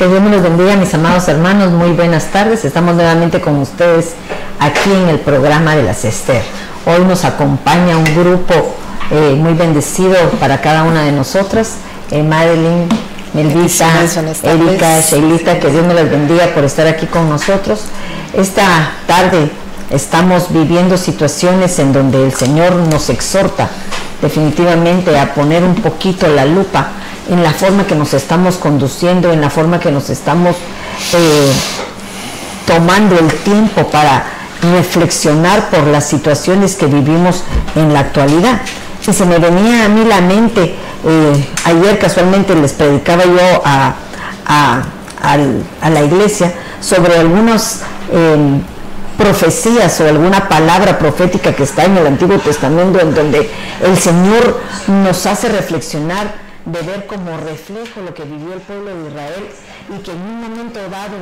Que Dios me los bendiga, mis amados hermanos. Muy buenas tardes. Estamos nuevamente con ustedes aquí en el programa de las Esther. Hoy nos acompaña un grupo eh, muy bendecido para cada una de nosotras. Eh, Madeline, Melvisa, Erika, Sheilita, que Dios me los bendiga por estar aquí con nosotros. Esta tarde estamos viviendo situaciones en donde el Señor nos exhorta definitivamente a poner un poquito la lupa en la forma que nos estamos conduciendo, en la forma que nos estamos eh, tomando el tiempo para reflexionar por las situaciones que vivimos en la actualidad. Y se me venía a mí la mente, eh, ayer casualmente les predicaba yo a, la iglesia sobre algunas em, profecías o alguna palabra profética que está en el Antiguo Testamento en donde el Señor nos hace reflexionar de ver como reflejo lo que vivió el pueblo de Israel y que en un momento dado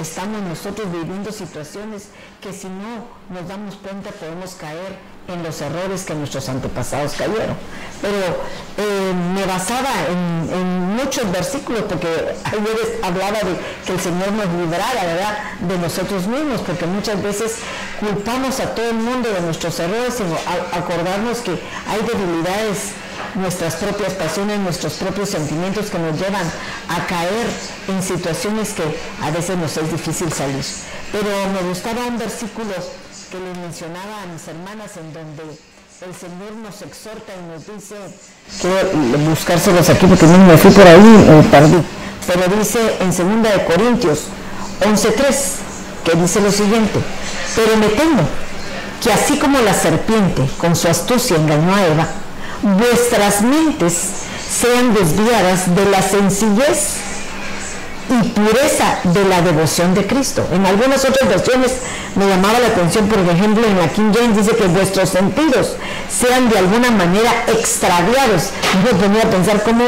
estamos nosotros viviendo situaciones que si no nos damos cuenta podemos caer en los errores que nuestros antepasados cayeron. Pero eh, me basaba en, muchos versículos, porque ayer hablaba de que el Señor nos librara, ¿verdad?, de nosotros mismos, porque muchas veces culpamos a todo el mundo de nuestros errores sin acordarnos que hay debilidades nuestras propias pasiones, nuestros propios sentimientos que nos llevan a caer en situaciones que a veces nos es difícil salir. Pero me gustaba un versículo que les mencionaba a mis hermanas en donde el Señor nos exhorta y nos dice, quiero buscárselos aquí porque no me fui por ahí, eh, perdí, pero dice en 2 de Corintios 11.3, que dice lo siguiente, pero me temo que así como la serpiente con su astucia engañó a Eva, vuestras mentes sean desviadas de la sencillez y pureza de la devoción de Cristo. En algunas otras versiones me llamaba la atención, por ejemplo, en la King James dice que vuestros sentidos sean de alguna manera extraviados. Yo me ponía a pensar cómo,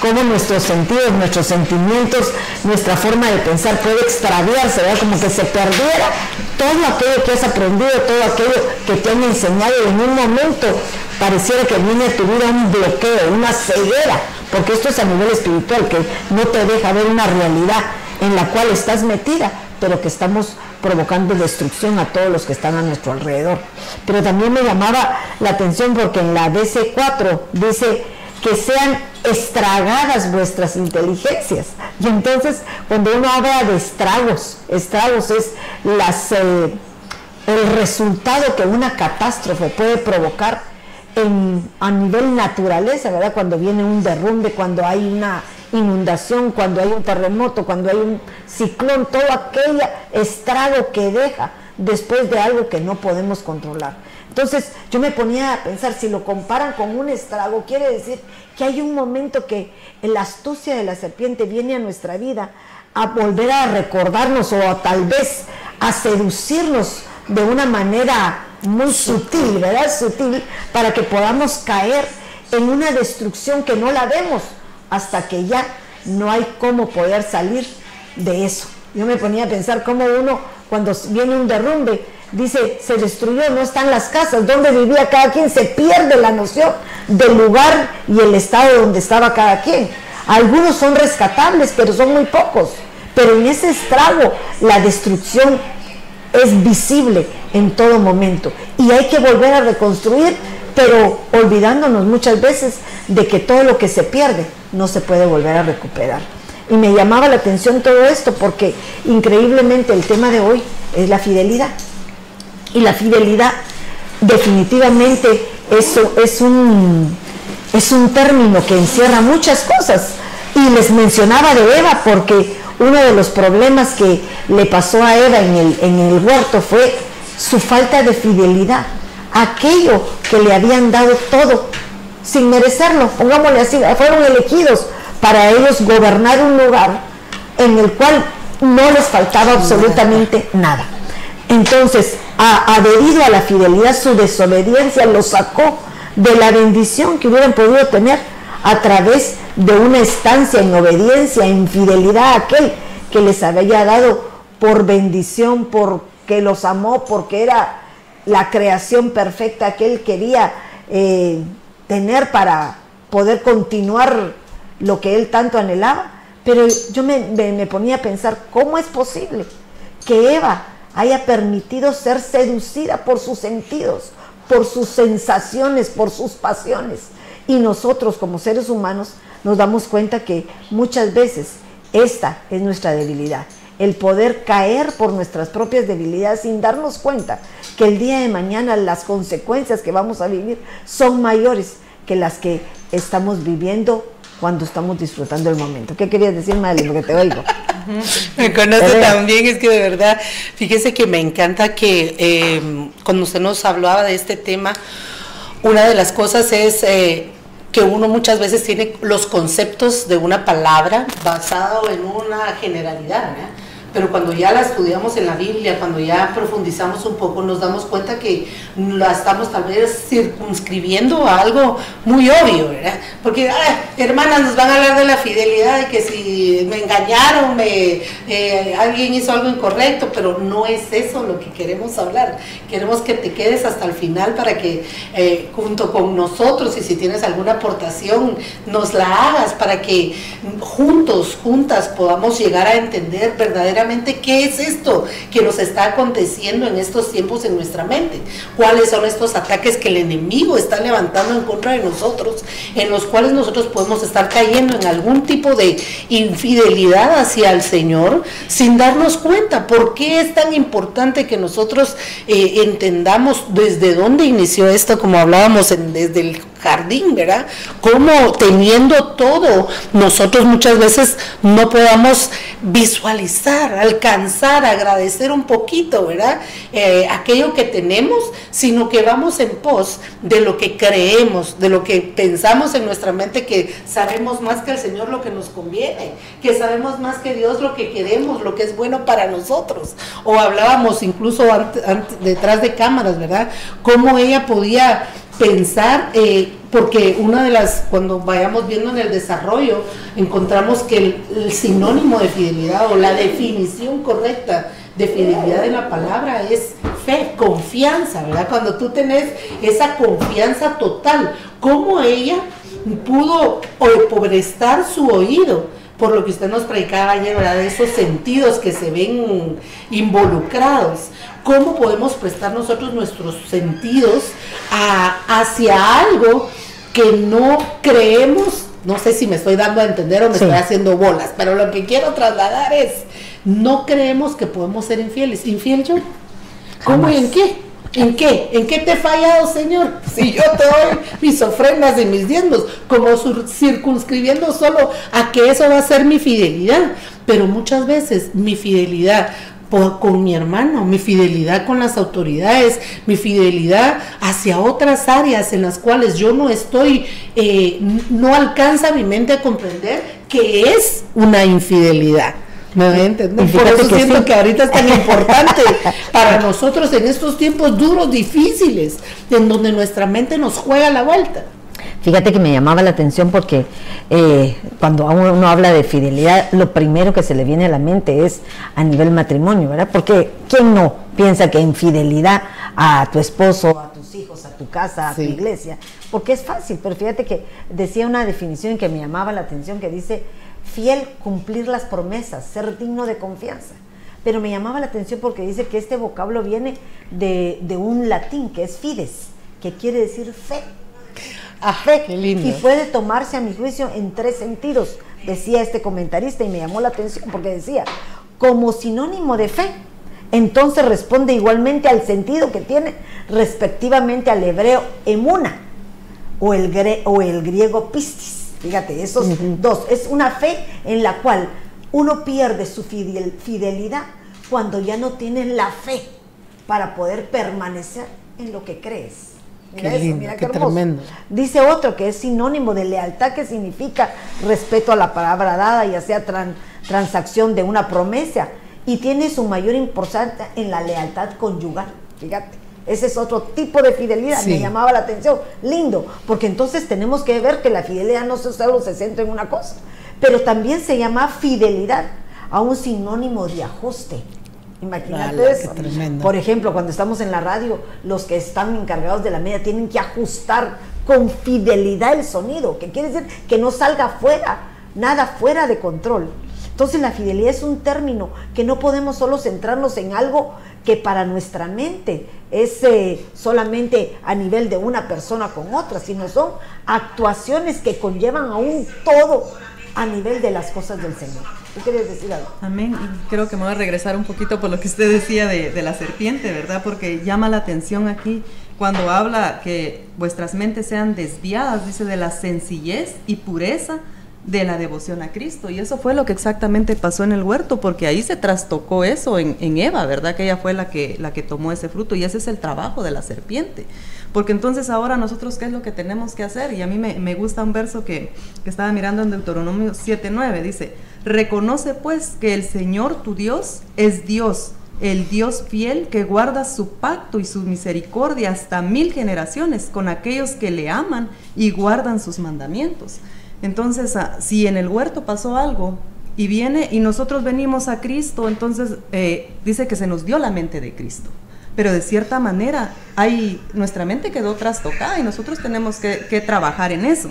cómo nuestros sentidos, nuestros sentimientos, nuestra forma de pensar puede extraviarse, ¿verdad? como que se perdiera todo aquello que has aprendido, todo aquello que te han enseñado en un momento pareciera que viene tu vida un bloqueo, una ceguera, porque esto es a nivel espiritual, que no te deja ver una realidad en la cual estás metida, pero que estamos provocando destrucción a todos los que están a nuestro alrededor. Pero también me llamaba la atención porque en la DC4 dice que sean estragadas vuestras inteligencias. Y entonces, cuando uno habla de estragos, estragos es las, eh, el resultado que una catástrofe puede provocar a nivel naturaleza, ¿verdad? Cuando viene un derrumbe, cuando hay una inundación, cuando hay un terremoto, cuando hay un ciclón, todo aquel estrago que deja después de algo que no podemos controlar. Entonces yo me ponía a pensar, si lo comparan con un estrago, quiere decir que hay un momento que la astucia de la serpiente viene a nuestra vida a volver a recordarnos o a, tal vez a seducirnos de una manera muy sutil, ¿verdad? Sutil, para que podamos caer en una destrucción que no la vemos hasta que ya no hay cómo poder salir de eso. Yo me ponía a pensar cómo uno, cuando viene un derrumbe, dice, se destruyó, no están las casas, donde vivía cada quien, se pierde la noción del lugar y el estado donde estaba cada quien. Algunos son rescatables, pero son muy pocos. Pero en ese estrago, la destrucción es visible en todo momento y hay que volver a reconstruir, pero olvidándonos muchas veces de que todo lo que se pierde no se puede volver a recuperar. Y me llamaba la atención todo esto porque increíblemente el tema de hoy es la fidelidad. Y la fidelidad definitivamente eso es un, es un término que encierra muchas cosas. Y les mencionaba de Eva porque uno de los problemas que le pasó a Eva en el, en el huerto fue su falta de fidelidad. Aquello que le habían dado todo sin merecerlo, pongámosle así, fueron elegidos para ellos gobernar un lugar en el cual no les faltaba absolutamente nada. Entonces, adherido a la fidelidad, su desobediencia lo sacó de la bendición que hubieran podido tener a través de una estancia en obediencia, en fidelidad a aquel que les había dado por bendición, porque los amó, porque era la creación perfecta que él quería eh, tener para poder continuar lo que él tanto anhelaba, Pero yo me, me ponía a pensar, ¿cómo es posible que Eva haya permitido ser seducida por sus sentidos, por sus sensaciones, por sus pasiones? Y nosotros como seres humanos nos damos cuenta que muchas veces esta es nuestra debilidad el poder caer por nuestras propias debilidades sin darnos cuenta que el día de mañana las consecuencias que vamos a vivir son mayores que las que estamos viviendo cuando estamos disfrutando el momento. ¿Qué querías decir, Madeline? Porque te oigo. me conoce también, es que de verdad, fíjese que me encanta que eh, cuando usted nos hablaba de este tema, una de las cosas es eh, que uno muchas veces tiene los conceptos de una palabra basado en una generalidad. Pero cuando ya la estudiamos en la Biblia, cuando ya profundizamos un poco, nos damos cuenta que la estamos tal vez circunscribiendo a algo muy obvio, ¿verdad? Porque, hermanas, nos van a hablar de la fidelidad, de que si me engañaron, me, eh, alguien hizo algo incorrecto, pero no es eso lo que queremos hablar. Queremos que te quedes hasta el final para que eh, junto con nosotros, y si tienes alguna aportación, nos la hagas para que juntos, juntas podamos llegar a entender verdaderamente qué es esto que nos está aconteciendo en estos tiempos en nuestra mente, cuáles son estos ataques que el enemigo está levantando en contra de nosotros, en los cuales nosotros podemos estar cayendo en algún tipo de infidelidad hacia el Señor sin darnos cuenta. ¿Por qué es tan importante que nosotros eh, entendamos desde dónde inició esto, como hablábamos desde el jardín, ¿verdad? Como teniendo todo, nosotros muchas veces no podamos visualizar, alcanzar, agradecer un poquito, ¿verdad? Eh, aquello que tenemos, sino que vamos en pos de lo que creemos, de lo que pensamos en nuestra mente, que sabemos más que el Señor lo que nos conviene, que sabemos más que Dios lo que queremos, lo que es bueno para nosotros. O hablábamos incluso detrás de cámaras, ¿verdad? Cómo ella podía pensar, eh, porque una de las, cuando vayamos viendo en el desarrollo, encontramos que el, sinónimo de fidelidad o la definición correcta de fidelidad de la palabra es fe, confianza, ¿verdad? Cuando tú tenés esa confianza total, ¿cómo ella pudo prestar su oído? Por lo que usted nos predicaba ayer, ¿verdad? De esos sentidos que se ven involucrados. ¿Cómo podemos prestar nosotros nuestros sentidos hacia algo que no creemos? No sé si me estoy dando a entender o me estoy haciendo bolas, pero lo que quiero trasladar es, no creemos que podemos ser infieles. ¿Infiel yo? ¿Cómo y en qué? ¿En qué? ¿En qué te he fallado, Señor? Si yo te doy mis ofrendas y mis diezmos, como circunscribiendo solo a que eso va a ser mi fidelidad. Pero muchas veces mi fidelidad con mi hermano, mi fidelidad con las autoridades, mi fidelidad hacia otras áreas en las cuales yo no estoy, eh, no alcanza mi mente a comprender que es una infidelidad. ¿Me voy Por eso siento que ahorita es tan importante para nosotros en estos tiempos duros, difíciles, en donde nuestra mente nos juega la vuelta. Fíjate que me llamaba la atención porque eh, cuando uno habla de fidelidad, lo primero que se le viene a la mente es a nivel matrimonio, ¿verdad? Porque ¿quién no piensa que infidelidad a tu esposo, a tus hijos, a tu casa, a tu iglesia? Porque es fácil, pero fíjate que decía una definición que me llamaba la atención que dice, fiel cumplir las promesas, ser digno de confianza. Pero me llamaba la atención porque dice que este vocablo viene de, de un latín que es fides, que quiere decir fe a fe. Y puede tomarse, a mi juicio, en tres sentidos, decía este comentarista, y me llamó la atención porque decía, como sinónimo de fe. Entonces responde igualmente al sentido que tiene respectivamente al hebreo emuna o el, o el griego pistis. Fíjate, esos dos. Es una fe en la cual uno pierde su fidelidad cuando ya no tiene la fe para poder permanecer en lo que crees. Mira qué, tremendo. Dice otro que es sinónimo de lealtad, que significa respeto a la palabra dada, ya sea transacción de una promesa, y tiene su mayor importancia en la lealtad conyugal. Fíjate, ese es otro tipo de fidelidad, me llamaba la atención. Lindo, porque entonces tenemos que ver que la fidelidad no solo se centra en una cosa, pero también se llama fidelidad a un sinónimo de ajuste. Imagínate eso. Por ejemplo, cuando estamos en la radio, los que están encargados de la media tienen que ajustar con fidelidad el sonido, que quiere decir que no salga fuera, nada fuera de control. Entonces la fidelidad es un término que no podemos solo centrarnos en algo que para nuestra mente es eh, solamente a nivel de una persona con otra, sino son actuaciones que conllevan a un todo a nivel de las cosas del Señor. ¿Tú quieres decir algo? Amén. Y creo que me voy a regresar un poquito por lo que usted decía de, de la serpiente, ¿verdad? Porque llama la atención aquí cuando habla que vuestras mentes sean desviadas, dice, de la sencillez y pureza de la devoción a Cristo. Y eso fue lo que exactamente pasó en el huerto, porque ahí se trastocó eso en, Eva, ¿verdad? Que ella fue la que, la que tomó ese fruto y ese es el trabajo de la serpiente. Porque entonces ahora nosotros, ¿qué es lo que tenemos que hacer? Y a mí me, gusta un verso que, que, estaba mirando en Deuteronomio 7.9, dice, reconoce pues que el Señor tu Dios es Dios, el Dios fiel que guarda su pacto y su misericordia hasta mil generaciones con aquellos que le aman y guardan sus mandamientos. Entonces, ah, si en el huerto pasó algo y viene y nosotros venimos a Cristo, entonces eh, dice que se nos dio la mente de Cristo. Pero de cierta manera, hay, nuestra mente quedó trastocada y nosotros tenemos que, que trabajar en eso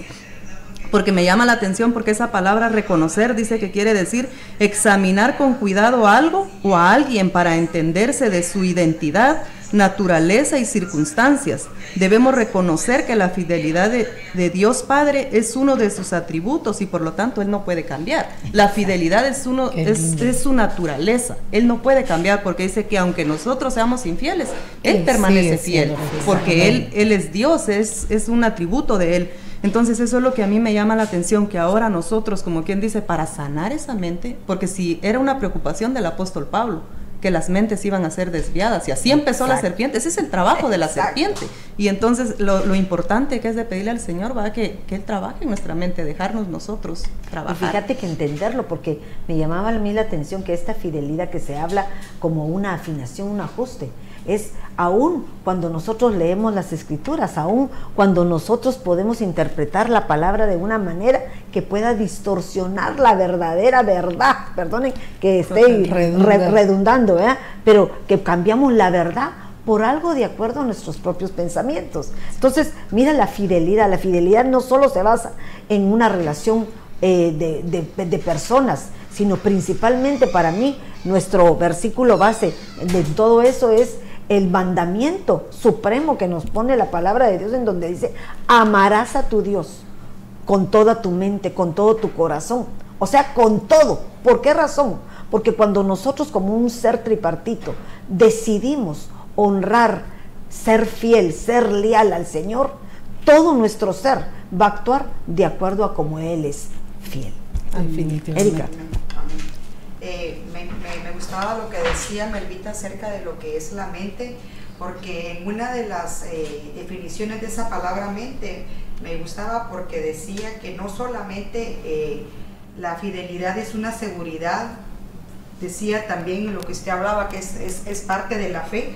porque me llama la atención porque esa palabra reconocer dice que quiere decir examinar con cuidado algo o a alguien para entenderse de su identidad, naturaleza y circunstancias. Debemos reconocer que la fidelidad de, Dios Padre es uno de sus atributos y por lo tanto Él no puede cambiar. La fidelidad es, uno, es, su naturaleza. Él no puede cambiar porque dice que aunque nosotros seamos infieles, Él permanece fiel porque Él, Él es Dios, es, es un atributo de Él. Entonces eso es lo que a mí me llama la atención, que ahora nosotros, como quien dice, para sanar esa mente, porque si era una preocupación del apóstol Pablo, que las mentes iban a ser desviadas. Y así empezó la serpiente. Ese es el trabajo de la serpiente. Y entonces lo, importante que es de pedirle al Señor va que, que Él trabaje en nuestra mente, dejarnos nosotros trabajar. Y fíjate que entenderlo, porque me llamaba a mí la atención que esta fidelidad que se habla como una afinación, un ajuste es aún cuando nosotros leemos las escrituras, aún cuando nosotros podemos interpretar la palabra de una manera que pueda distorsionar la verdadera verdad, perdonen que esté redundando, pero que cambiamos la verdad por algo de acuerdo a nuestros propios pensamientos. Entonces, mira la fidelidad, la fidelidad no solo se basa en una relación eh, de personas, sino principalmente para mí nuestro versículo base de todo eso es el mandamiento supremo que nos pone la palabra de Dios en donde dice, amarás a tu Dios con toda tu mente, con todo tu corazón, o sea, con todo. ¿Por qué razón? Porque cuando nosotros como un ser tripartito decidimos honrar, ser fiel, ser leal al Señor, todo nuestro ser va a actuar de acuerdo a como Él es fiel. Erika. Eh, me, gustaba lo que decía Melvita acerca de lo que es la mente, porque en una de las eh, definiciones de esa palabra mente me gustaba porque decía que no solamente eh, la fidelidad es una seguridad, decía también lo que usted hablaba, que es, es parte de la fe,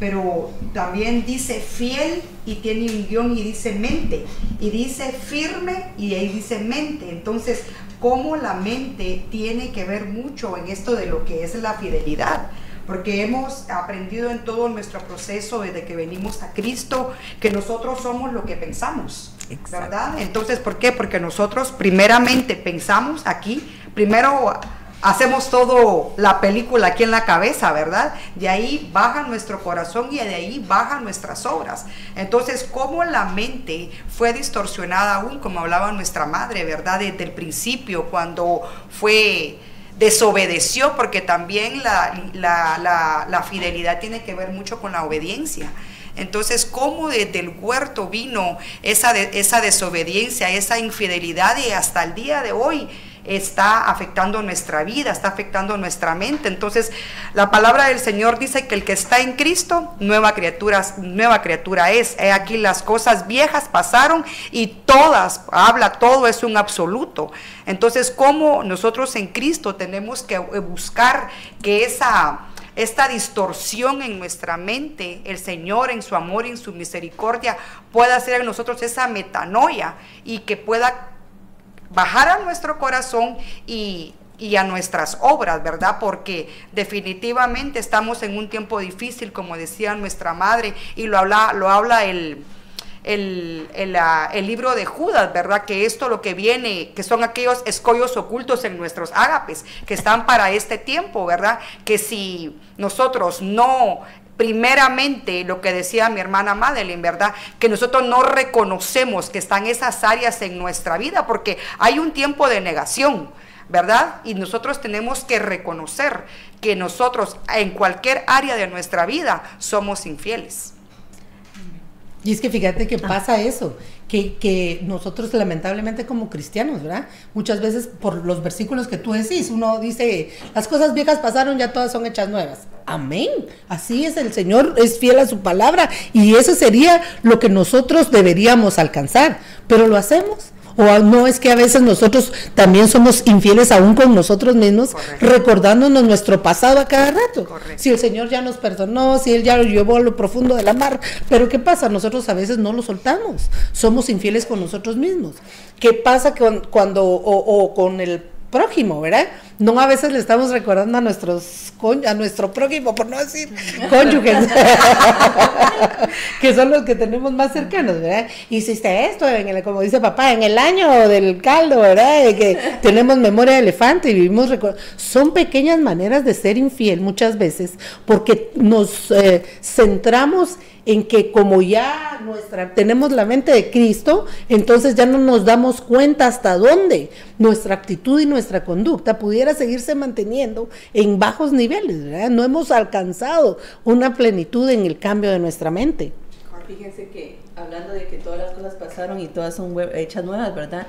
pero también dice fiel y tiene un guion y dice mente, y dice firme y ahí dice mente. Entonces, cómo la mente tiene que ver mucho en esto de lo que es la fidelidad porque hemos aprendido en todo nuestro proceso desde que venimos a Cristo que nosotros somos lo que pensamos, ¿verdad? Entonces, ¿por qué? Porque nosotros primeramente pensamos aquí, primero hacemos todo la película aquí en la cabeza, ¿verdad? De ahí baja nuestro corazón y de ahí bajan nuestras obras. Entonces, ¿cómo la mente fue distorsionada aún, como hablaba nuestra madre, ¿verdad? Desde el principio, cuando fue desobedeció, porque también la, fidelidad tiene que ver mucho con la obediencia. Entonces, ¿cómo desde el huerto vino esa, esa desobediencia, esa infidelidad y hasta el día de hoy? Está afectando nuestra vida, está afectando nuestra mente. Entonces, la palabra del Señor dice que el que está en Cristo, nueva criatura, es. He aquí las cosas viejas pasaron y todas, habla, todo es un absoluto. Entonces, ¿cómo nosotros en Cristo tenemos que buscar que esa esta distorsión en nuestra mente, el Señor en su amor y en su misericordia pueda hacer en nosotros esa metanoia y que pueda bajar a nuestro corazón y, a nuestras obras, ¿verdad? Porque definitivamente estamos en un tiempo difícil, como decía nuestra madre, y lo habla, lo habla el, el, el, libro de Judas, ¿verdad? Que esto lo que viene, que son aquellos escollos ocultos en nuestros ágapes, que están para este tiempo, ¿verdad? Que si nosotros no primeramente lo que decía mi hermana Madeline, ¿verdad? Que nosotros no reconocemos que están esas áreas en nuestra vida porque hay un tiempo de negación. ¿verdad? Y nosotros tenemos que reconocer que nosotros en cualquier área de nuestra vida somos infieles. Y es que fíjate que pasa eso, que, nosotros lamentablemente como cristianos, ¿verdad? Muchas veces por los versículos que tú decís, uno dice, las cosas viejas pasaron, ya todas son hechas nuevas. Amén. Así es, el Señor es fiel a su palabra y eso sería lo que nosotros deberíamos alcanzar, pero lo hacemos. O no es que a veces nosotros también somos infieles aún con nosotros mismos, recordándonos nuestro pasado a cada rato. Si el Señor ya nos perdonó, si Él ya lo llevó a lo profundo de la mar, pero ¿qué pasa? Nosotros a veces no lo soltamos, somos infieles con nosotros mismos. ¿Qué pasa con, cuando, o con el prójimo, ¿verdad? No a veces le estamos recordando a nuestros a nuestro prójimo, por no decir cónyuges, que son los que tenemos más cercanos, ¿verdad? Hiciste esto, en el, como dice papá, en el año del caldo, ¿verdad? De que tenemos memoria de elefante y vivimos son pequeñas maneras de ser infiel muchas veces, porque nos eh, centramos en que como ya nuestra tenemos la mente de Cristo, entonces ya no nos damos cuenta hasta dónde nuestra actitud y nuestra conducta pudiera seguirse manteniendo en bajos niveles, ¿verdad? No hemos alcanzado una plenitud en el cambio de nuestra mente. Fíjense que hablando de que todas las cosas pasaron y todas son hechas nuevas, ¿verdad?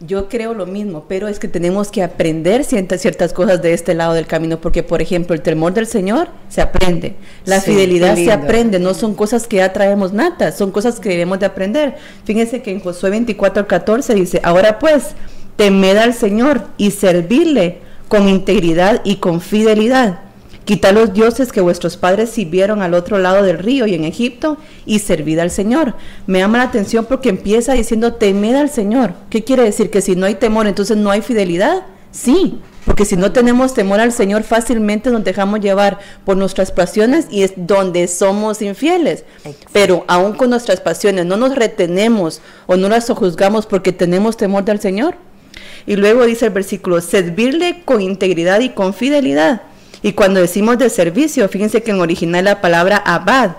Yo creo lo mismo, pero es que tenemos que aprender ciertas, ciertas cosas de este lado del camino, porque por ejemplo el temor del Señor se aprende, la fidelidad se aprende, no son cosas que ya traemos natas, son cosas que debemos de aprender. Fíjense que en Josué 24 al 14 dice, ahora pues, temed al Señor y servirle con integridad y con fidelidad Quitad los dioses que vuestros padres sirvieron al otro lado del río y en Egipto y servid al Señor. Me llama la atención porque empieza diciendo temed al Señor. ¿Qué quiere decir? Que si no hay temor, entonces no hay fidelidad. Sí, porque si no tenemos temor al Señor, fácilmente nos dejamos llevar por nuestras pasiones y es donde somos infieles. Pero aún con nuestras pasiones no nos retenemos o no las juzgamos porque tenemos temor del Señor. Y luego dice el versículo, servirle con integridad y con fidelidad. Y cuando decimos de servicio, fíjense que en original la palabra abad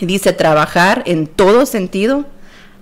dice trabajar en todo sentido,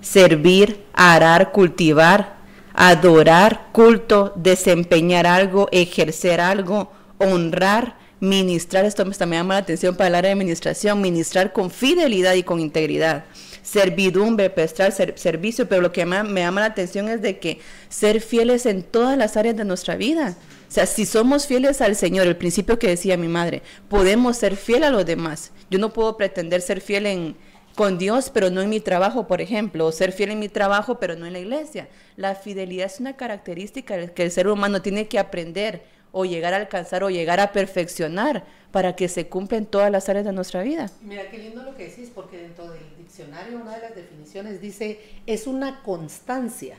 servir, arar, cultivar, adorar, culto, desempeñar algo, ejercer algo, honrar, ministrar. Esto me llama la atención para el área de administración, ministrar con fidelidad y con integridad servidumbre, prestar servicio, pero lo que me llama la atención es de que ser fieles en todas las áreas de nuestra vida. O sea, si somos fieles al Señor, el principio que decía mi madre, podemos ser fieles a los demás. Yo no puedo pretender ser fiel en, con Dios, pero no en mi trabajo, por ejemplo, o ser fiel en mi trabajo, pero no en la iglesia. La fidelidad es una característica que el ser humano tiene que aprender o llegar a alcanzar o llegar a perfeccionar para que se cumpla en todas las áreas de nuestra vida. Mira, qué lindo lo que decís, porque dentro del diccionario una de las definiciones dice, es una constancia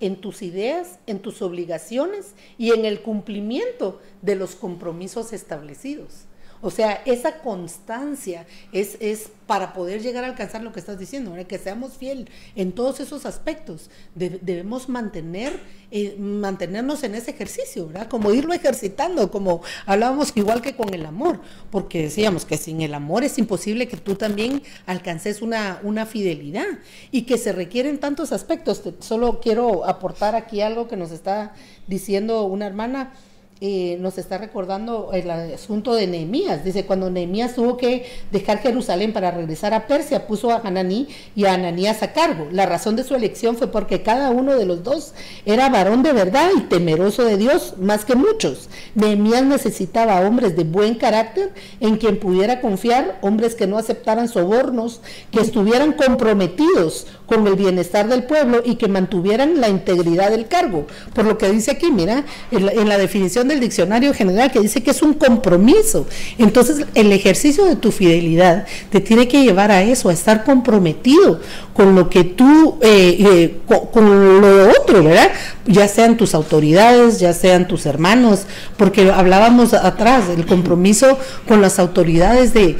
en tus ideas, en tus obligaciones y en el cumplimiento de los compromisos establecidos. O sea, esa constancia es, es para poder llegar a alcanzar lo que estás diciendo, que seamos fiel en todos esos aspectos. debemos mantener, eh, mantenernos en ese ejercicio, ¿verdad? Como irlo ejercitando, como hablábamos igual que con el amor, porque decíamos que sin el amor es imposible que tú también alcances una, una fidelidad y que se requieren tantos aspectos. Solo quiero aportar aquí algo que nos está diciendo una hermana eh, nos está recordando el asunto de Nehemías. Dice, cuando Nehemías tuvo que dejar Jerusalén para regresar a Persia, puso a Hananí y a Ananías a cargo. La razón de su elección fue porque cada uno de los dos era varón de verdad y temeroso de Dios más que muchos. Nehemías necesitaba hombres de buen carácter en quien pudiera confiar, hombres que no aceptaran sobornos, que estuvieran comprometidos con el bienestar del pueblo y que mantuvieran la integridad del cargo. Por lo que dice aquí, mira, en la definición del diccionario general que dice que es un compromiso. Entonces, el ejercicio de tu fidelidad te tiene que llevar a eso, a estar comprometido con lo que tú, eh, eh, con, lo otro, ¿verdad? Ya sean tus autoridades, ya sean tus hermanos, porque hablábamos atrás, el compromiso con las autoridades de,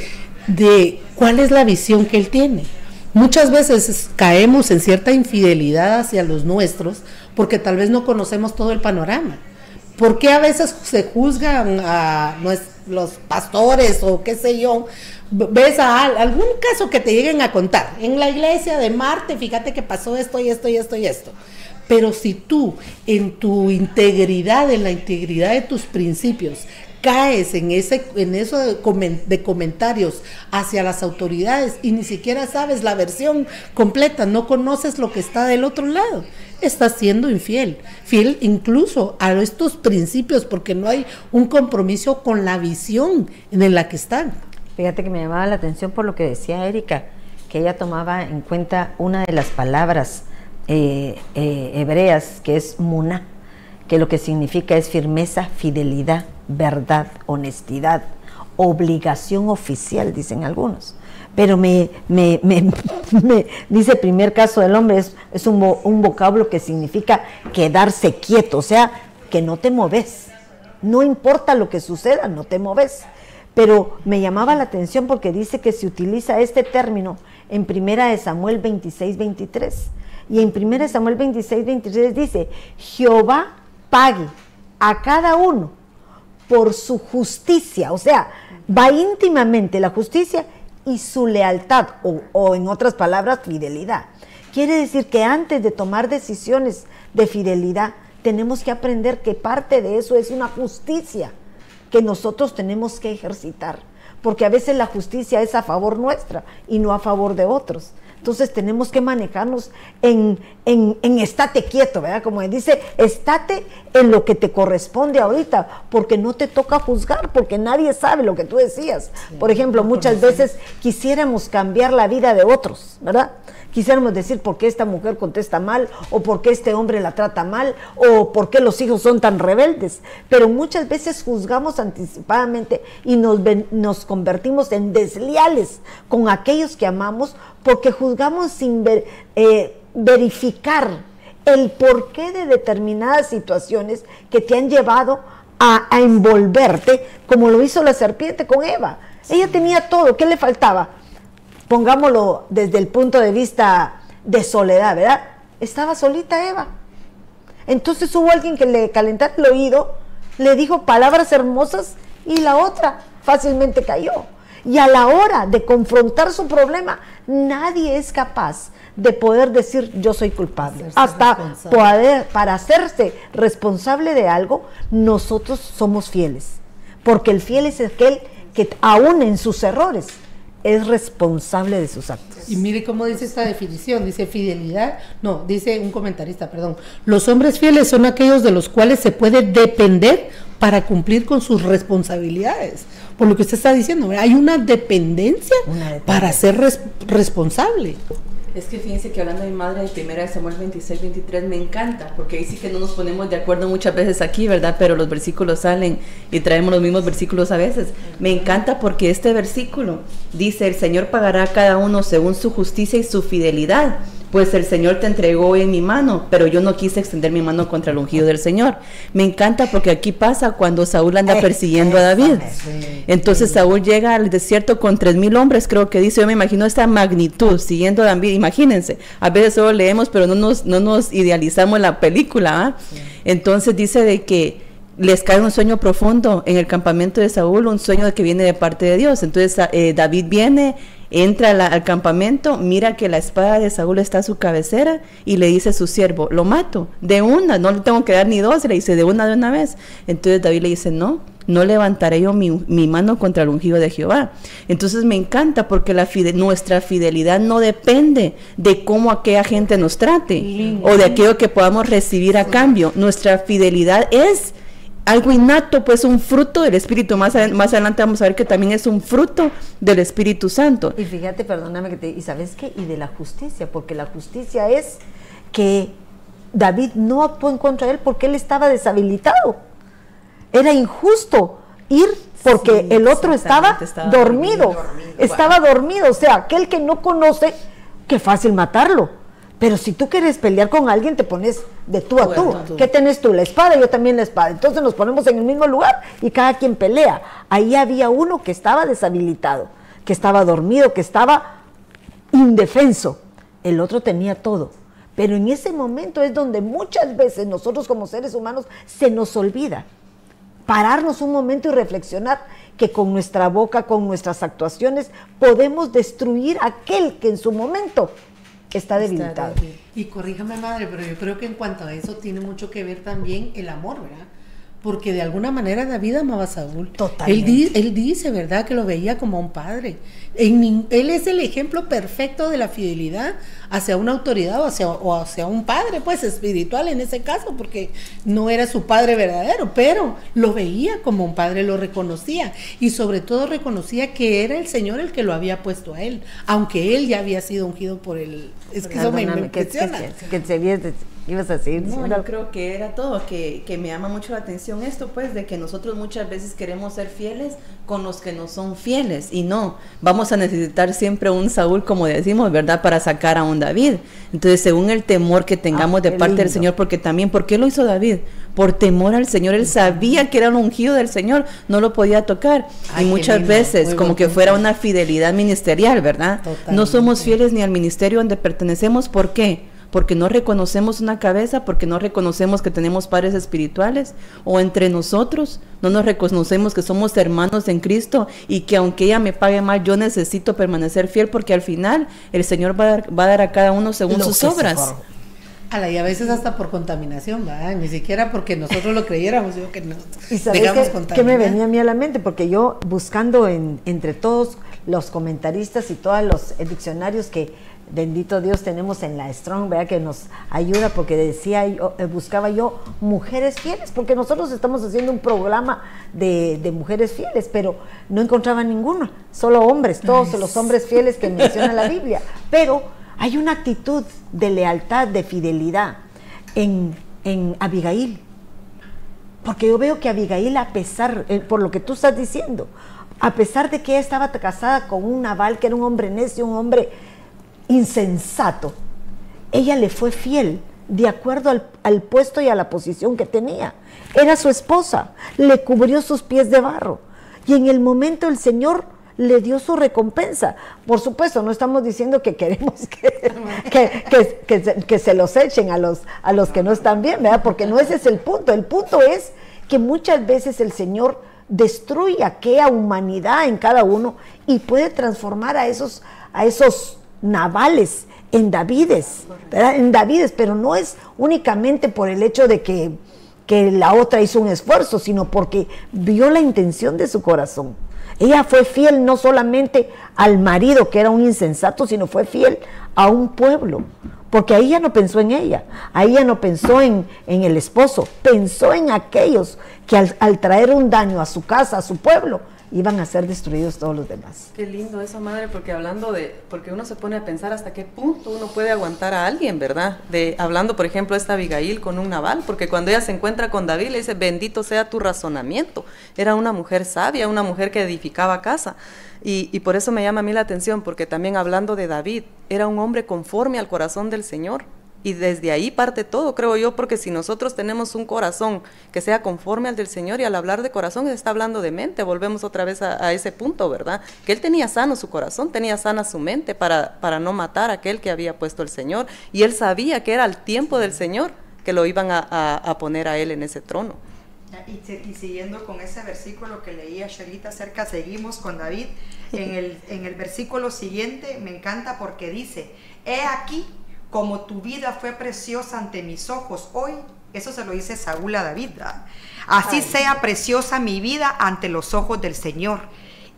de cuál es la visión que él tiene Muchas veces caemos en cierta infidelidad hacia los nuestros porque tal vez no conocemos todo el panorama. ¿Por qué a veces se juzgan a los pastores o qué sé yo? Ves a algún caso que te lleguen a contar. En la iglesia de Marte, fíjate que pasó esto y esto y esto y esto. Pero si tú en tu integridad, en la integridad de tus principios, caes en, ese, en eso de, comentarios hacia las autoridades y ni siquiera sabes la versión completa, no conoces lo que está del otro lado, estás siendo infiel, fiel incluso a estos principios porque no hay un compromiso con la visión en la que están. Fíjate que me llamaba la atención por lo que decía Erika, que ella tomaba en cuenta una de las palabras eh, eh, hebreas que es muna, que lo que significa es firmeza, fidelidad verdad, honestidad, obligación oficial, dicen algunos. Pero me, me, me, dice primer caso del hombre, es, es un, un, vocablo que significa quedarse quieto, o sea, que no te moves. No importa lo que suceda, no te moves. Pero me llamaba la atención porque dice que se utiliza este término en primera de Samuel 26, 23. Y en primera de Samuel 26, 23 dice, Jehová pague a cada uno por su justicia, o sea, va íntimamente la justicia y su lealtad, o, en otras palabras, fidelidad. Quiere decir que antes de tomar decisiones de fidelidad, tenemos que aprender que parte de eso es una justicia que nosotros tenemos que ejercitar, porque a veces la justicia es a favor nuestra y no a favor de otros. Entonces tenemos que manejarnos en, en, estate quieto, ¿verdad? Como dice, estate en lo que te corresponde ahorita, porque no te toca juzgar, porque nadie sabe lo que tú decías. Por ejemplo, muchas veces quisiéramos cambiar la vida de otros, ¿verdad? Quisiéramos decir por qué esta mujer contesta mal, o por qué este hombre la trata mal, o por qué los hijos son tan rebeldes. Pero muchas veces juzgamos anticipadamente y nos, nos convertimos en desleales con aquellos que amamos porque juzgamos sin eh, verificar el porqué de determinadas situaciones que te han llevado a, envolverte, como lo hizo la serpiente con Eva. Ella tenía todo, ¿qué le faltaba? Pongámoslo desde el punto de vista de soledad, ¿verdad? Estaba solita Eva. Entonces hubo alguien que le calentara el oído, le dijo palabras hermosas y la otra fácilmente cayó. Y a la hora de confrontar su problema, nadie es capaz de poder decir yo soy culpable. Hasta poder, para hacerse responsable de algo, nosotros somos fieles. Porque el fiel es aquel que aún en sus errores es responsable de sus actos. Y mire cómo dice esta definición, dice fidelidad, no, dice un comentarista, perdón, los hombres fieles son aquellos de los cuales se puede depender para cumplir con sus responsabilidades por lo que usted está diciendo, hay una dependencia, para ser responsable. Es que fíjense que hablando de mi madre, de primera de Samuel 26, 23, me encanta, porque ahí sí que no nos ponemos de acuerdo muchas veces aquí, ¿verdad? Pero los versículos salen y traemos los mismos versículos a veces. Me encanta porque este versículo dice, el Señor pagará a cada uno según su justicia y su fidelidad pues el Señor te entregó en mi mano, pero yo no quise extender mi mano contra el ungido del Señor. Me encanta porque aquí pasa cuando Saúl anda persiguiendo a David. Entonces Saúl llega al desierto con tres mil hombres, creo que dice, yo me imagino esta magnitud, siguiendo a David, imagínense, a veces solo leemos, pero no nos, no nos idealizamos la película. ¿ah? Entonces dice de que les cae un sueño profundo en el campamento de Saúl, un sueño que viene de parte de Dios. Entonces eh, David viene entra al campamento, mira que la espada de Saúl está a su cabecera y le dice a su siervo, lo mato, de una, no le tengo que dar ni dos, le dice, de una de una vez. Entonces David le dice, no, no levantaré yo mi, mano contra el ungido de Jehová. Entonces me encanta porque la nuestra fidelidad no depende de cómo aquella gente nos trate o de aquello que podamos recibir a cambio. Nuestra fidelidad es algo innato, pues un fruto del Espíritu. Más, más adelante vamos a ver que también es un fruto del Espíritu Santo. Y fíjate, perdóname que te... ¿Y sabes qué? Y de la justicia, porque la justicia es que David no actuó en contra de él porque él estaba deshabilitado. Era injusto ir porque el otro estaba, dormido, estaba dormido. O sea, aquel que no conoce, qué fácil matarlo. Pero si tú quieres pelear con alguien, te pones de tú a tú. ¿Qué tenés tú? La espada, yo también la espada. Entonces nos ponemos en el mismo lugar y cada quien pelea. Ahí había uno que estaba deshabilitado, que estaba dormido, que estaba indefenso. El otro tenía todo. Pero en ese momento es donde muchas veces nosotros como seres humanos se nos olvida pararnos un momento y reflexionar que con nuestra boca, con nuestras actuaciones, podemos destruir aquel que en su momento está debilitado. y corríjame madre, pero yo creo que en cuanto a eso tiene mucho que ver también el amor, ¿verdad? Porque de alguna manera David amaba a Saúl. Totalmente. Él, dice, ¿verdad?, que lo veía como un padre. él es el ejemplo perfecto de la fidelidad hacia una autoridad o hacia, o hacia un padre, pues espiritual en ese caso, porque no era su padre verdadero, pero lo veía como un padre, lo reconocía y sobre todo reconocía que era el Señor el que lo había puesto a él, aunque él ya había sido ungido por el... Es que eso me, impresiona. Que, ibas a decir. No, yo creo que era todo, que, que me llama mucho la atención esto, pues, de que nosotros muchas veces queremos ser fieles con los que no son fieles y no, vamos a necesitar siempre un Saúl, como decimos, ¿verdad?, para sacar a un David. Entonces, según el temor que tengamos ah, de parte del Señor, porque también, ¿por qué lo hizo David? Por temor al Señor, él sabía que era un ungido del Señor, no lo podía tocar. y muchas veces, como que fuera una fidelidad ministerial, ¿verdad? No somos fieles ni al ministerio donde pertenecemos, ¿por qué? Porque no reconocemos una cabeza, porque no reconocemos que tenemos padres espirituales, o entre nosotros no nos reconocemos que somos hermanos en Cristo y que aunque ella me pague mal, yo necesito permanecer fiel porque al final el Señor va a dar, a, cada uno según sus obras. A y a veces hasta por contaminación, ¿verdad? Ni siquiera porque nosotros lo creyéramos, digo que nos ¿Y sabes qué, me venía a mí a la mente? Porque yo buscando en, entre todos los comentaristas y todos los diccionarios que bendito Dios tenemos en la Strong, vea que nos ayuda porque decía yo, eh, buscaba yo mujeres fieles, porque nosotros estamos haciendo un programa de, mujeres fieles, pero no encontraba ninguno, solo hombres, todos los hombres fieles que menciona la Biblia. Pero hay una actitud de lealtad, de fidelidad en, en Abigail. Porque yo veo que Abigail, a pesar, eh, por lo que tú estás diciendo, a pesar de que ella estaba casada con un naval que era un hombre necio, un hombre insensato, ella le fue fiel de acuerdo al, puesto y a la posición que tenía. Era su esposa, le cubrió sus pies de barro. Y en el momento el Señor le dio su recompensa. Por supuesto, no estamos diciendo que queremos que, que, se, los echen a los, a los que no están bien, ¿verdad? Porque no ese es el punto. El punto es que muchas veces el Señor destruye aquella humanidad en cada uno y puede transformar a esos, a esos navales en Davides, en Davides, pero no es únicamente por el hecho de que, que la otra hizo un esfuerzo, sino porque vio la intención de su corazón. Ella fue fiel no solamente al marido, que era un insensato, sino fue fiel a un pueblo. Porque ahí ya no pensó en ella, ahí ya no pensó en, en el esposo, pensó en aquellos que al, al, traer un daño a su casa, a su pueblo, iban a ser destruidos todos los demás. Qué lindo eso, madre, porque hablando de, porque uno se pone a pensar hasta qué punto uno puede aguantar a alguien, ¿verdad? De hablando, por ejemplo, esta Abigail con un naval, porque cuando ella se encuentra con David le dice, bendito sea tu razonamiento. Era una mujer sabia, una mujer que edificaba casa. Y, y por eso me llama a mí la atención, porque también hablando de David, era un hombre conforme al corazón del Señor. Y desde ahí parte todo, creo yo, porque si nosotros tenemos un corazón que sea conforme al del Señor y al hablar de corazón, está hablando de mente, volvemos otra vez a, ese punto, ¿verdad? Que él tenía sano su corazón, tenía sana su mente para, para no matar a aquel que había puesto el Señor. Y él sabía que era el tiempo del Señor que lo iban a, poner a él en ese trono. Y, siguiendo con ese versículo que leía Sherita cerca, seguimos con David. En el, en el versículo siguiente me encanta porque dice, he aquí como tu vida fue preciosa ante mis ojos hoy, eso se lo dice Saúl a David, así sea preciosa mi vida ante los ojos del Señor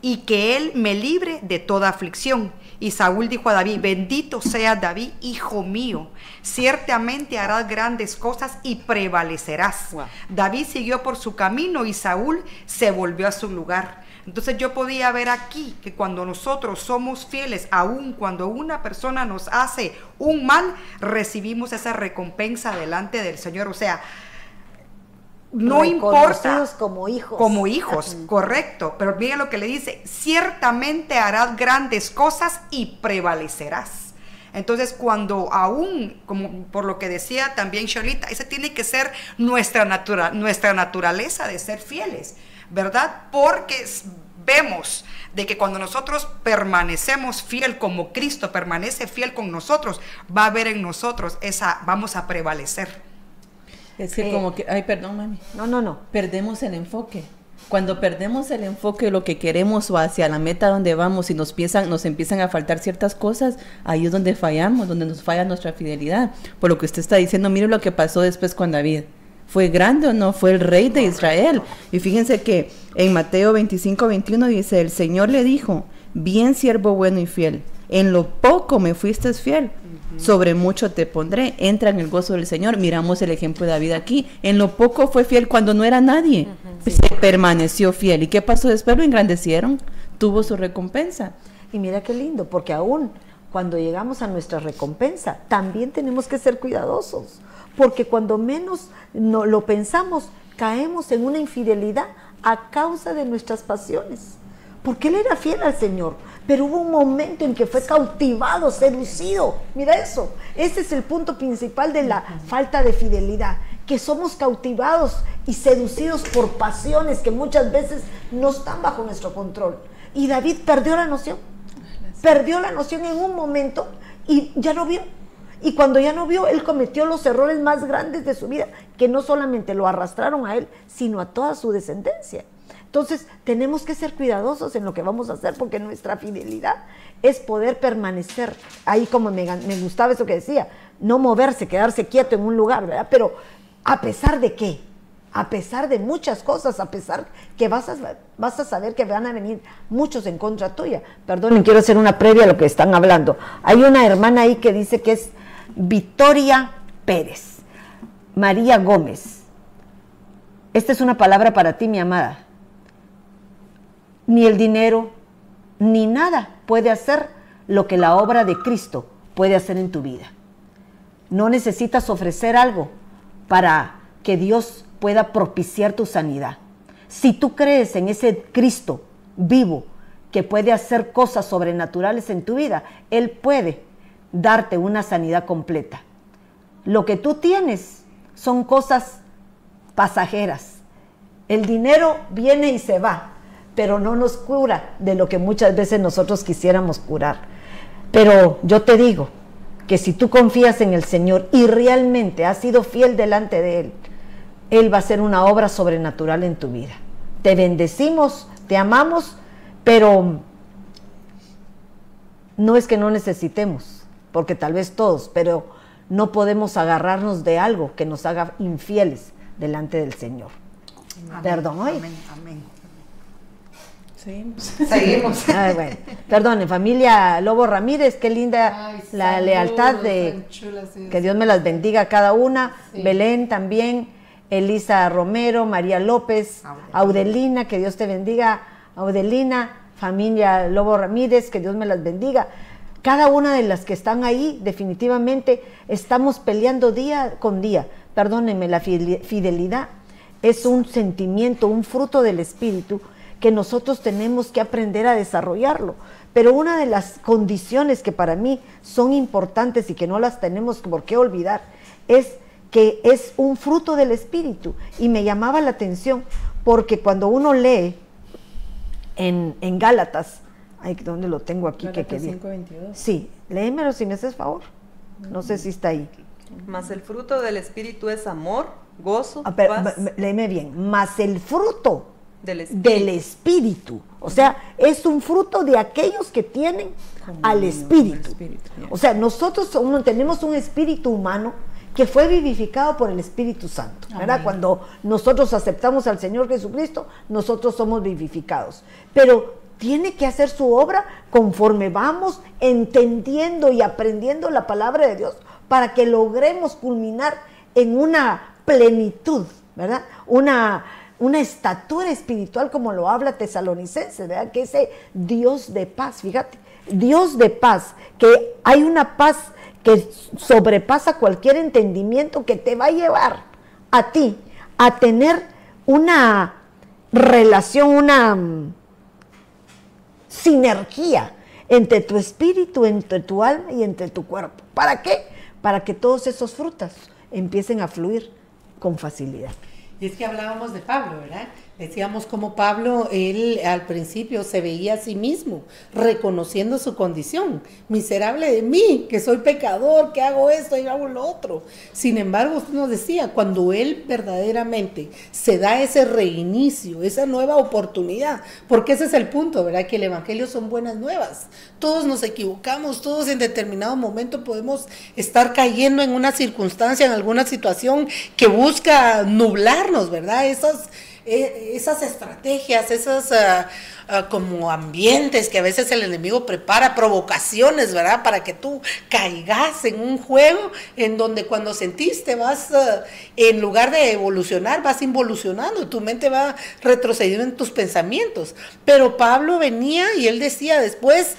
y que Él me libre de toda aflicción. Y Saúl dijo a David, bendito sea David, hijo mío, ciertamente harás grandes cosas y prevalecerás. David siguió por su camino y Saúl se volvió a su lugar. Entonces yo podía ver aquí que cuando nosotros somos fieles, aun cuando una persona nos hace un mal, recibimos esa recompensa delante del Señor. O sea, no importa. como hijos. Como hijos, correcto. Pero miren lo que le dice, ciertamente harás grandes cosas y prevalecerás. Entonces, cuando aún, como por lo que decía también Charlita, esa tiene que ser nuestra, natura, nuestra naturaleza de ser fieles. ¿Verdad? Porque vemos de que cuando nosotros permanecemos fiel como Cristo permanece fiel con nosotros, va a haber en nosotros esa, vamos a prevalecer. Es que Eh, como que, ay, perdón, mami. No, no, no. Perdemos el enfoque. Cuando perdemos el enfoque de lo que queremos o hacia la meta donde vamos y nos empiezan, nos empiezan a faltar ciertas cosas, ahí es donde fallamos, donde nos falla nuestra fidelidad. Por lo que usted está diciendo, mire lo que pasó después con David. ¿Fue grande o no? Fue el rey de Israel. Y fíjense que en Mateo 25, 21 dice, el Señor le dijo, bien siervo bueno y fiel, en lo poco me fuiste fiel, sobre mucho te pondré, entra en el gozo del Señor. Miramos el ejemplo de David aquí, en lo poco fue fiel cuando no era nadie, se permaneció fiel. ¿Y qué pasó después? Lo engrandecieron, tuvo su recompensa. Y mira qué lindo, porque aún cuando llegamos a nuestra recompensa, también tenemos que ser cuidadosos, porque cuando menos no lo pensamos, caemos en una infidelidad a causa de nuestras pasiones. Porque él era fiel al Señor, pero hubo un momento en que fue cautivado, seducido. Mira eso, ese es el punto principal de la falta de fidelidad, que somos cautivados y seducidos por pasiones que muchas veces no están bajo nuestro control. Y David perdió la noción perdió la noción en un momento y ya no vio. Y cuando ya no vio, él cometió los errores más grandes de su vida, que no solamente lo arrastraron a él, sino a toda su descendencia. Entonces, tenemos que ser cuidadosos en lo que vamos a hacer, porque nuestra fidelidad es poder permanecer. Ahí como me, gustaba eso que decía, no moverse, quedarse quieto en un lugar, ¿verdad? Pero a pesar de qué, a pesar de muchas cosas, a pesar que vas a, vas a saber que van a venir muchos en contra tuya. Perdonen, quiero hacer una previa a lo que están hablando. Hay una hermana ahí que dice que es Victoria Pérez, María Gómez. Esta es una palabra para ti, mi amada. Ni el dinero, ni nada puede hacer lo que la obra de Cristo puede hacer en tu vida. No necesitas ofrecer algo para que Dios pueda propiciar tu sanidad. Si tú crees en ese Cristo vivo que puede hacer cosas sobrenaturales en tu vida, Él puede darte una sanidad completa. Lo que tú tienes son cosas pasajeras. El dinero viene y se va, pero no nos cura de lo que muchas veces nosotros quisiéramos curar. Pero yo te digo que si tú confías en el Señor y realmente has sido fiel delante de Él, Él va a hacer una obra sobrenatural en tu vida. Te bendecimos, te amamos, pero no es que no necesitemos, porque tal vez todos, pero no podemos agarrarnos de algo que nos haga infieles delante del Señor. Perdón, oye. Amén, amén. Sí. Seguimos. Ay, bueno. Perdone, familia Lobo Ramírez, qué linda Ay, la saludos, lealtad de chulas que Dios me las bendiga a cada una. Sí. Belén también, Elisa Romero, María López, Audelina. Audelina, que Dios te bendiga. Audelina, familia Lobo Ramírez, que Dios me las bendiga. Cada una de las que están ahí, definitivamente, estamos peleando día con día. Perdónenme, la fidel- fidelidad es un sentimiento, un fruto del Espíritu que nosotros tenemos que aprender a desarrollarlo. Pero una de las condiciones que para mí son importantes y que no las tenemos por qué olvidar es que es un fruto del Espíritu. Y me llamaba la atención porque cuando uno lee en, en Gálatas, ay, ¿dónde lo tengo aquí? que Gálatas quería? 5:22. Sí, léemelo si me haces favor. No sé si está ahí. Mas el fruto del Espíritu es amor, gozo, Ah, pero, paz léeme bien. Más el fruto del Espíritu. del Espíritu. O sea, es un fruto de aquellos que tienen al Espíritu. O sea, nosotros somos- tenemos un espíritu humano que fue vivificado por el Espíritu Santo, ¿verdad? Cuando nosotros aceptamos al Señor Jesucristo, nosotros somos vivificados. Pero tiene que hacer su obra conforme vamos entendiendo y aprendiendo la palabra de Dios para que logremos culminar en una plenitud, ¿verdad? Una, una estatura espiritual como lo habla Tesalonicenses, ¿verdad? Que ese Dios de paz, fíjate, Dios de paz, que hay una paz que sobrepasa cualquier entendimiento que te va a llevar a ti a tener una relación, una sinergia entre tu espíritu, entre tu alma y entre tu cuerpo. ¿Para qué? Para que todos esos frutos empiecen a fluir con facilidad. Y es que hablábamos de Pablo, ¿verdad? Decíamos como Pablo, él al principio se veía a sí mismo, reconociendo su condición. Miserable de mí, que soy pecador, que hago esto y hago lo otro. Sin embargo, usted nos decía, cuando él verdaderamente se da ese reinicio, esa nueva oportunidad, porque ese es el punto, ¿verdad? Que el Evangelio son buenas nuevas. Todos nos equivocamos, todos en determinado momento podemos estar cayendo en una circunstancia, en alguna situación que busca nublarnos, ¿verdad? Esas esas estrategias, esos ah, ah, como ambientes que a veces el enemigo prepara, provocaciones, ¿verdad? Para que tú caigas en un juego en donde cuando sentiste vas, ah, en lugar de evolucionar, vas involucionando, tu mente va retrocediendo en tus pensamientos. Pero Pablo venía y él decía después,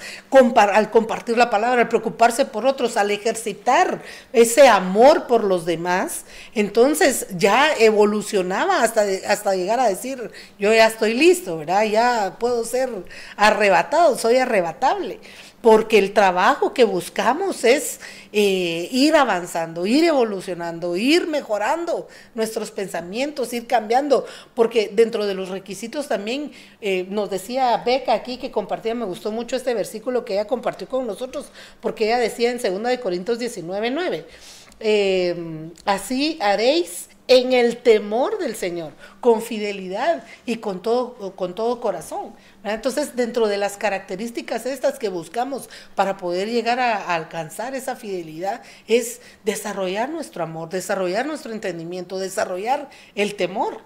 al compartir la palabra, al preocuparse por otros, al ejercitar ese amor por los demás, entonces ya evolucionaba hasta, hasta llegar a decir, yo ya estoy listo, ¿verdad? Ya puedo ser arrebatado, soy arrebatable. Porque el trabajo que buscamos es eh, ir avanzando, ir evolucionando, ir mejorando nuestros pensamientos, ir cambiando. Porque dentro de los requisitos también eh, nos decía Beca aquí que compartía, me gustó mucho este versículo que ella compartió con nosotros, porque ella decía en 2 de Corintios 19, 9. Eh, así haréis en el temor del Señor, con fidelidad y con todo, con todo corazón. Entonces, dentro de las características estas que buscamos para poder llegar a, alcanzar esa fidelidad, es desarrollar nuestro amor, desarrollar nuestro entendimiento, desarrollar el temor.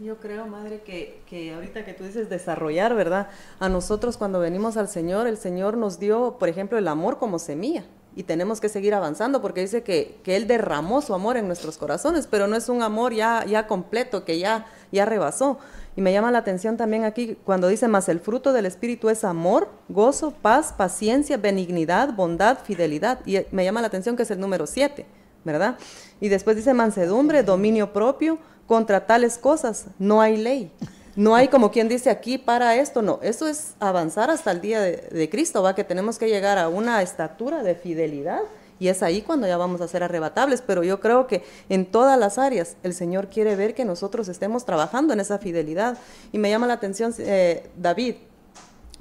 Yo creo, Madre, que, que ahorita que tú dices desarrollar, ¿verdad? A nosotros cuando venimos al Señor, el Señor nos dio, por ejemplo, el amor como semilla y tenemos que seguir avanzando porque dice que, Él derramó su amor en nuestros corazones, pero no es un amor ya, ya completo, que ya, ya rebasó. Y me llama la atención también aquí cuando dice, más el fruto del Espíritu es amor, gozo, paz, paciencia, benignidad, bondad, fidelidad. Y me llama la atención que es el número siete, ¿verdad? Y después dice mansedumbre, dominio propio, contra tales cosas no hay ley. No hay como quien dice aquí para esto, no. Eso es avanzar hasta el día de, Cristo, va que tenemos que llegar a una estatura de fidelidad y es ahí cuando ya vamos a ser arrebatables. Pero yo creo que en todas las áreas el Señor quiere ver que nosotros estemos trabajando en esa fidelidad. Y me llama la atención eh, David,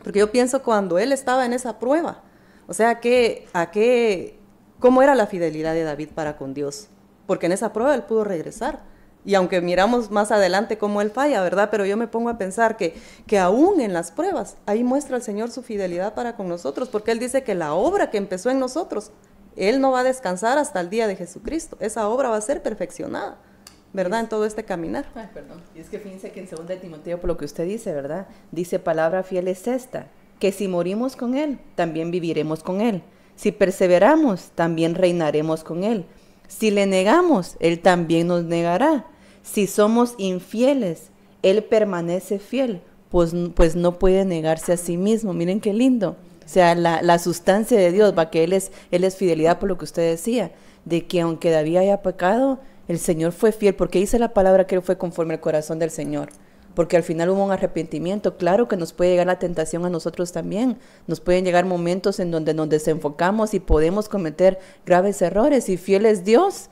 porque yo pienso cuando él estaba en esa prueba, o sea, que, a qué, ¿cómo era la fidelidad de David para con Dios? Porque en esa prueba él pudo regresar y aunque miramos más adelante cómo Él falla, ¿verdad? Pero yo me pongo a pensar que, que aún en las pruebas, ahí muestra el Señor su fidelidad para con nosotros, porque Él dice que la obra que empezó en nosotros, Él no va a descansar hasta el día de Jesucristo. Esa obra va a ser perfeccionada. ¿verdad? En todo este caminar. Perdón. Y es que fíjense que en 2 de Timoteo, por lo que usted dice, ¿verdad? Dice, palabra fiel es esta, que si morimos con Él, también viviremos con Él. Si perseveramos, también reinaremos con Él. Si le negamos, Él también nos negará. Si somos infieles, Él permanece fiel, pues, pues no puede negarse a sí mismo. Miren qué lindo. O sea, la, sustancia de Dios, va que Él es, Él es fidelidad por lo que usted decía, de que aunque David haya pecado, el Señor fue fiel, porque dice la palabra que Él fue conforme al corazón del Señor porque al final hubo un arrepentimiento. Claro que nos puede llegar la tentación a nosotros también. Nos pueden llegar momentos en donde nos desenfocamos y podemos cometer graves errores. Y fiel es Dios,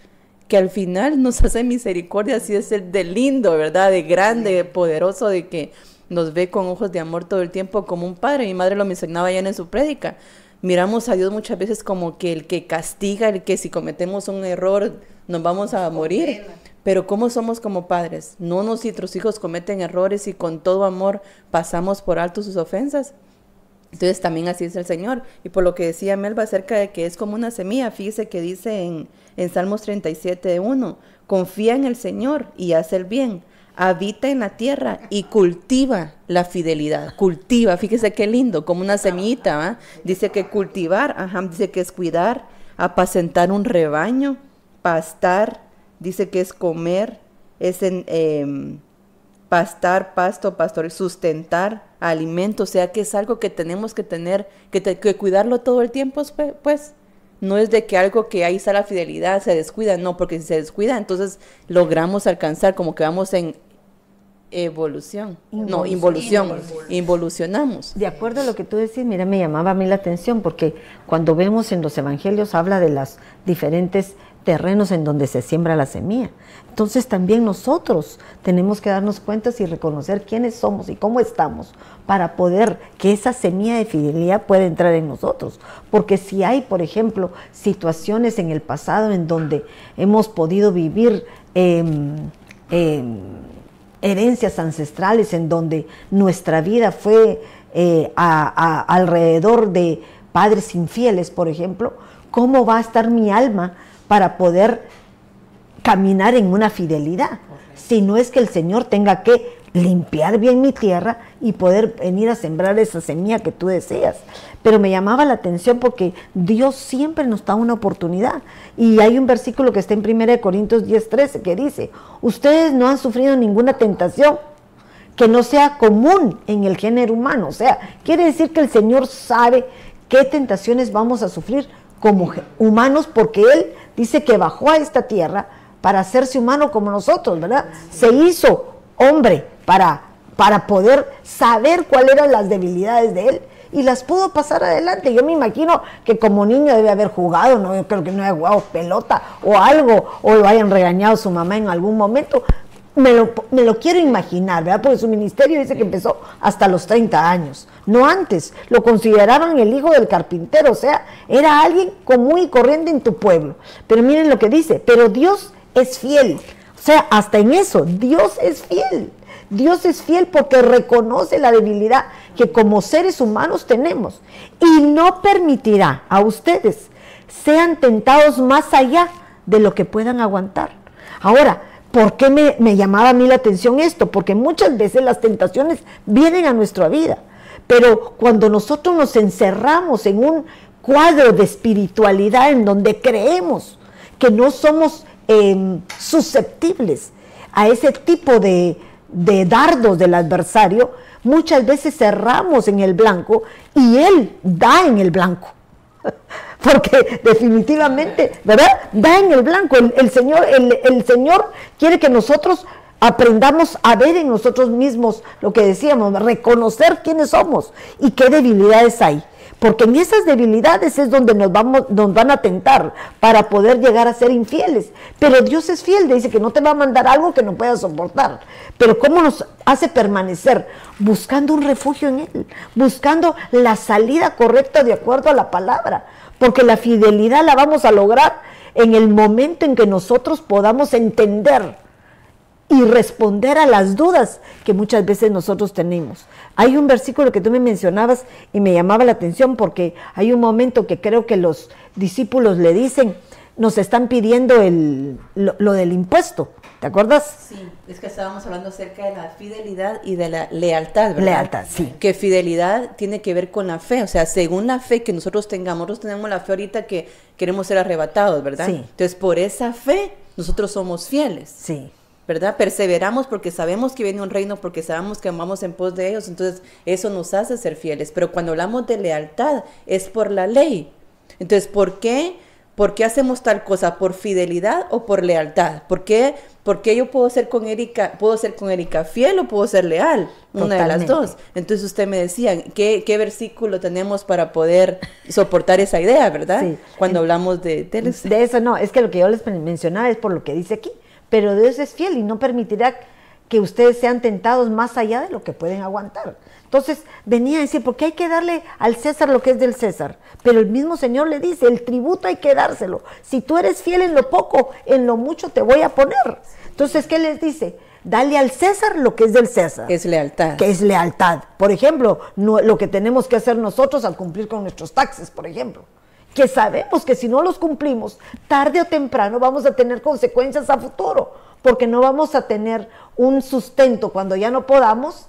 que al final nos hace misericordia, así es el de lindo, ¿verdad? De grande, de poderoso, de que nos ve con ojos de amor todo el tiempo como un padre. Mi madre lo mencionaba ya en su prédica. Miramos a Dios muchas veces como que el que castiga, el que si cometemos un error nos vamos a morir. Pero ¿cómo somos como padres? ¿No nuestros hijos cometen errores y con todo amor pasamos por alto sus ofensas? Entonces también así es el Señor. Y por lo que decía Melba acerca de que es como una semilla, fíjese que dice en, en Salmos 37, 1. Confía en el Señor y hace el bien. Habita en la tierra y cultiva la fidelidad. Cultiva, fíjese qué lindo, como una semillita. Dice que cultivar, ajá, dice que es cuidar, apacentar un rebaño, pastar, dice que es comer, es en, em, pastar, pasto, pastor, sustentar alimento, o sea que es algo que tenemos que tener, que, que cuidarlo todo el tiempo, pues. No es de que algo que ahí está la fidelidad se descuida, no, porque si se descuida, entonces logramos alcanzar como que vamos en evolución, no, involución, involucionamos. De acuerdo a lo que tú decís, mira, me llamaba a mí la atención porque cuando vemos en los evangelios habla de las diferentes terrenos en donde se siembra la semilla. Entonces también nosotros tenemos que darnos cuenta y reconocer quiénes somos y cómo estamos para poder que esa semilla de fidelidad pueda entrar en nosotros. Porque si hay, por ejemplo, situaciones en el pasado en donde hemos podido vivir em, em, herencias ancestrales, en donde nuestra vida fue eh, alrededor de padres infieles, por ejemplo, ¿cómo va a estar mi alma para poder caminar en una fidelidad? Si no es que el Señor tenga que limpiar bien mi tierra y poder venir a sembrar esa semilla que tú deseas. Pero me llamaba la atención porque Dios siempre nos da una oportunidad. Y hay un versículo que está en 1 Corintios 10, 13 que dice, ustedes no han sufrido ninguna tentación que no sea común en el género humano. O sea, quiere decir que el Señor sabe qué tentaciones vamos a sufrir como humanos porque Él dice que bajó a esta tierra para hacerse humano como nosotros, ¿verdad? Se hizo hombre para, para poder saber cuáles eran las debilidades de él y las pudo pasar adelante. Yo me imagino que como niño debe haber jugado, no yo creo que no haya jugado pelota o algo, o lo hayan regañado su mamá en algún momento. Me lo, me lo quiero imaginar, ¿verdad? Porque su ministerio dice que empezó hasta los 30 años, no antes. Lo consideraban el hijo del carpintero, o sea, era alguien común y corriente en tu pueblo. Pero miren lo que dice, pero Dios es fiel. O sea, hasta en eso, Dios es fiel. Dios es fiel porque reconoce la debilidad que como seres humanos tenemos y no permitirá a ustedes sean tentados más allá de lo que puedan aguantar. Ahora, ¿por qué me, me llamaba a mí la atención esto? Porque muchas veces las tentaciones vienen a nuestra vida, pero cuando nosotros nos encerramos en un cuadro de espiritualidad en donde creemos que no somos em, susceptibles a ese tipo de, de dardos del adversario, muchas veces cerramos en el blanco y él da en el blanco. Porque definitivamente, ¿verdad? Da en el blanco. El, Señor, el, el Señor quiere que nosotros aprendamos a ver en nosotros mismos lo que decíamos, reconocer quiénes somos y qué debilidades hay porque en esas debilidades es donde nos, vamos, nos van a tentar para poder llegar a ser infieles. Pero Dios es fiel, dice que no te va a mandar algo que no puedas soportar. Pero ¿cómo nos hace permanecer? Buscando un refugio en Él, buscando la salida correcta de acuerdo a la palabra, porque la fidelidad la vamos a lograr en el momento en que nosotros podamos entender y responder a las dudas que muchas veces nosotros tenemos. Hay un versículo que tú me mencionabas y me llamaba la atención porque hay un momento que creo que los discípulos le dicen, nos están pidiendo el, lo, del impuesto. ¿Te acuerdas? Sí, es que estábamos hablando acerca de la fidelidad y de la lealtad, ¿verdad? Lealtad, sí. Que fidelidad tiene que ver con la fe, o sea, según la fe que nosotros tengamos, nosotros tenemos la fe ahorita que queremos ser arrebatados, ¿verdad? Sí. Entonces, por esa fe, nosotros somos fieles. Sí. ¿Verdad? Perseveramos porque sabemos que viene un reino, porque sabemos que vamos en pos de ellos, entonces eso nos hace ser fieles. Pero cuando hablamos de lealtad es por la ley. Entonces, ¿por qué? ¿Por qué hacemos tal cosa? ¿Por fidelidad o por lealtad? ¿Por qué, yo puedo ser con Erika, puedo ser con Erika fiel o puedo ser leal? Una de las dos. Entonces usted me decía, ¿qué, versículo tenemos para poder soportar esa idea, verdad? Cuando hablamos de, de... De eso no, es que lo que yo les mencionaba es por lo que dice aquí pero Dios es fiel y no permitirá que ustedes sean tentados más allá de lo que pueden aguantar. Entonces venía a decir, porque hay que darle al César lo que es del César. Pero el mismo Señor le dice, el tributo hay que dárselo. Si tú eres fiel en lo poco, en lo mucho te voy a poner. Entonces, ¿qué les dice? Dale al César lo que es del César. Que es lealtad. Que es lealtad. Por ejemplo, lo que tenemos que hacer nosotros al cumplir con nuestros taxes, por ejemplo que sabemos que si no los cumplimos, tarde o temprano vamos a tener consecuencias a futuro, porque no vamos a tener un sustento cuando ya no podamos,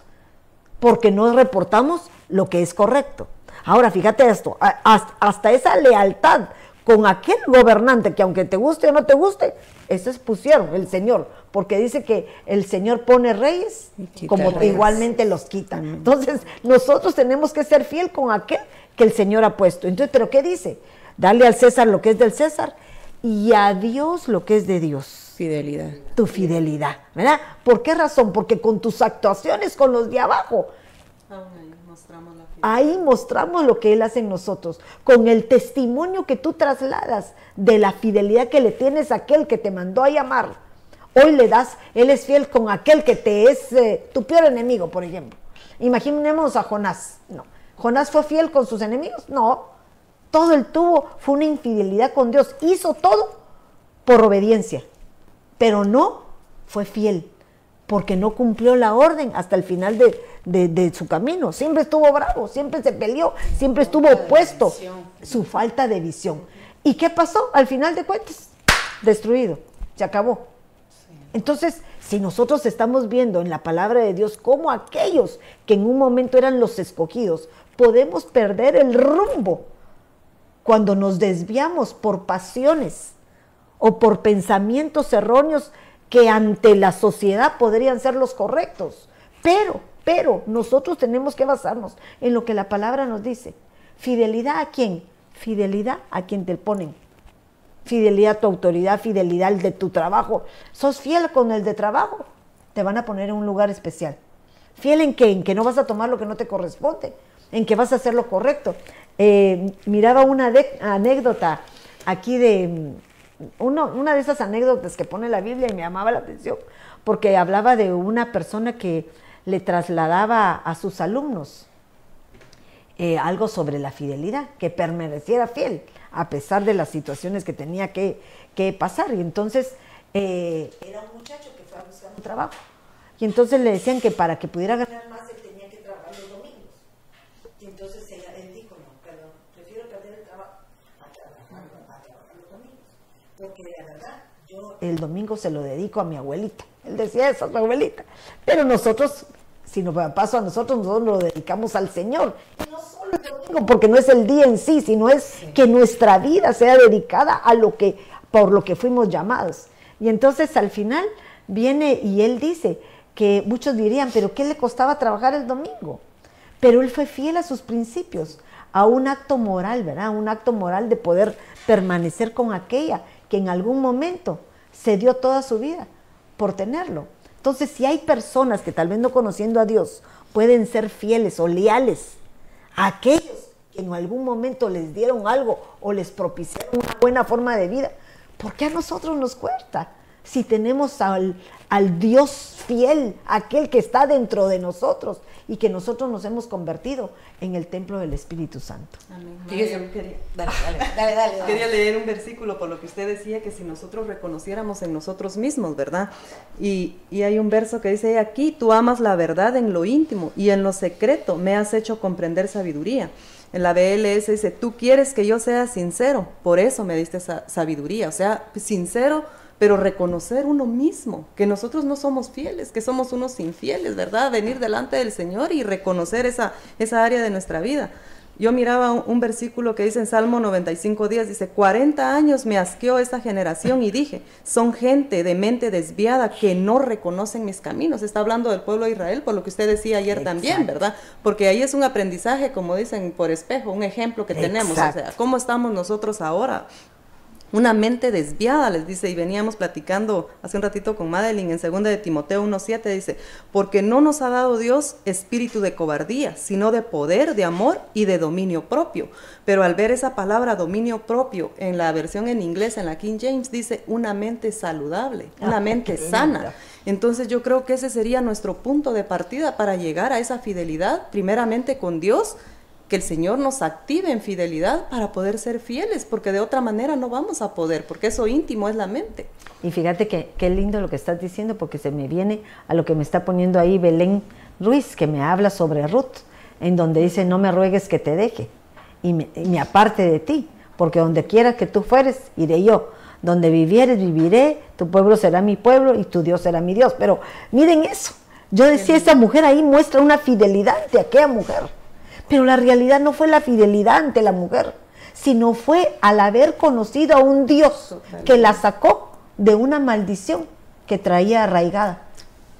porque no reportamos lo que es correcto. Ahora, fíjate esto, hasta esa lealtad con aquel gobernante que aunque te guste o no te guste, eso pusieron el Señor, porque dice que el Señor pone reyes como igualmente los quitan. Entonces, nosotros tenemos que ser fiel con aquel que el Señor ha puesto. Entonces, ¿pero qué dice? Dale al César lo que es del César y a Dios lo que es de Dios. Fidelidad. Tu fidelidad, ¿verdad? ¿Por qué razón? Porque con tus actuaciones con los de abajo, Ahí mostramos lo que Él hace en nosotros, con el testimonio que tú trasladas de la fidelidad que le tienes a aquel que te mandó a llamar. Hoy le das, Él es fiel con aquel que te es eh, tu peor enemigo, por ejemplo. Imaginemos a Jonás. No. ¿Jonás fue fiel con sus enemigos? No. Todo el tuvo fue una infidelidad con Dios. Hizo todo por obediencia, pero no fue fiel porque no cumplió la orden hasta el final de, su camino. Siempre estuvo bravo, siempre se peleó, siempre estuvo opuesto. Su falta de visión. ¿Y qué pasó? Al final de cuentas, destruido, se acabó. Entonces, si nosotros estamos viendo en la palabra de Dios cómo aquellos que en un momento eran los escogidos, podemos perder el rumbo cuando nos desviamos por pasiones o por pensamientos erróneos que ante la sociedad podrían ser los correctos. Pero, pero nosotros tenemos que basarnos en lo que la palabra nos dice. ¿Fidelidad a quién? Fidelidad a quien te ponen. Fidelidad a tu autoridad, fidelidad al de tu trabajo. ¿Sos fiel con el de trabajo? Te van a poner en un lugar especial. ¿Fiel en qué? En que no vas a tomar lo que no te corresponde, en que vas a hacer lo correcto. Eh, miraba una anécdota aquí de, una de esas anécdotas que pone la Biblia y me llamaba la atención, porque hablaba de una persona que le trasladaba a sus alumnos eh, algo sobre la fidelidad, que permaneciera fiel a pesar de las situaciones que tenía que, pasar. Y entonces eh, era un muchacho que fue a buscar un trabajo. Y entonces le decían que para que pudiera ganar más, él tenía que trabajar los domingos. Y entonces él dijo, no, perdón, prefiero perder el trabajo a trabajar, a trabajar los domingos porque de verdad yo el domingo se lo dedico a mi abuelita. Él decía eso, a su abuelita. Pero nosotros, si nos paso a nosotros, nosotros lo dedicamos al Señor. Y no solo el domingo, porque no es el día en sí, sino es que nuestra vida sea dedicada a lo que, por lo que fuimos llamados. Y entonces al final viene y él dice que muchos dirían, pero ¿qué le costaba trabajar el domingo? Pero él fue fiel a sus principios, a un acto moral, ¿verdad? Un acto moral de poder permanecer con aquella que en algún momento se dio toda su vida por tenerlo. Entonces, si hay personas que tal vez no conociendo a Dios pueden ser fieles o leales a aquellos que en algún momento les dieron algo o les propiciaron una buena forma de vida, ¿por qué a nosotros nos cuesta? Si tenemos al, al Dios fiel, aquel que está dentro de nosotros y que nosotros nos hemos convertido en el templo del Espíritu Santo. Amén. Quería, dale, dale, quería leer un versículo por lo que usted decía que si nosotros reconociéramos en nosotros mismos, ¿verdad? Y, y hay un verso que dice, aquí tú amas la verdad en lo íntimo y en lo secreto me has hecho comprender sabiduría. En la BLS dice, tú quieres que yo sea sincero, por eso me diste esa sabiduría. O sea, sincero pero reconocer uno mismo, que nosotros no somos fieles, que somos unos infieles, ¿verdad? Venir delante del Señor y reconocer esa, esa área de nuestra vida. Yo miraba un, versículo que dice en Salmo 95 días, dice, 40 años me asqueó esta generación y dije, son gente de mente desviada que no reconocen mis caminos. Está hablando del pueblo de Israel, por lo que usted decía ayer también, ¿verdad? Porque ahí es un aprendizaje, como dicen, por espejo, un ejemplo que tenemos. O sea, ¿cómo estamos nosotros ahora? Una mente desviada, les dice, y veníamos platicando hace un ratito con Madeline en 2 de Timoteo 1.7, dice, porque no nos ha dado Dios espíritu de cobardía, sino de poder, de amor y de dominio propio. Pero al ver esa palabra dominio propio en la versión en inglés, en la King James, dice una mente saludable, una ah, mente sana. Entonces yo creo que ese sería nuestro punto de partida para llegar a esa fidelidad, primeramente con Dios, que el Señor nos active en fidelidad para poder ser fieles, porque de otra manera no vamos a poder, porque eso íntimo es la mente. Y fíjate que qué lindo lo que estás diciendo, porque se me viene a lo que me está poniendo ahí Belén Ruiz, que me habla sobre Ruth, en donde dice, no me ruegues que te deje y me, aparte de ti, porque donde quiera que tú fueres, iré yo. Donde vivieres, viviré, tu pueblo será mi pueblo y tu Dios será mi Dios. Pero miren eso, yo decía, esa mujer ahí muestra una fidelidad de aquella mujer pero la realidad no fue la fidelidad ante la mujer, sino fue al haber conocido a un Dios que la sacó de una maldición que traía arraigada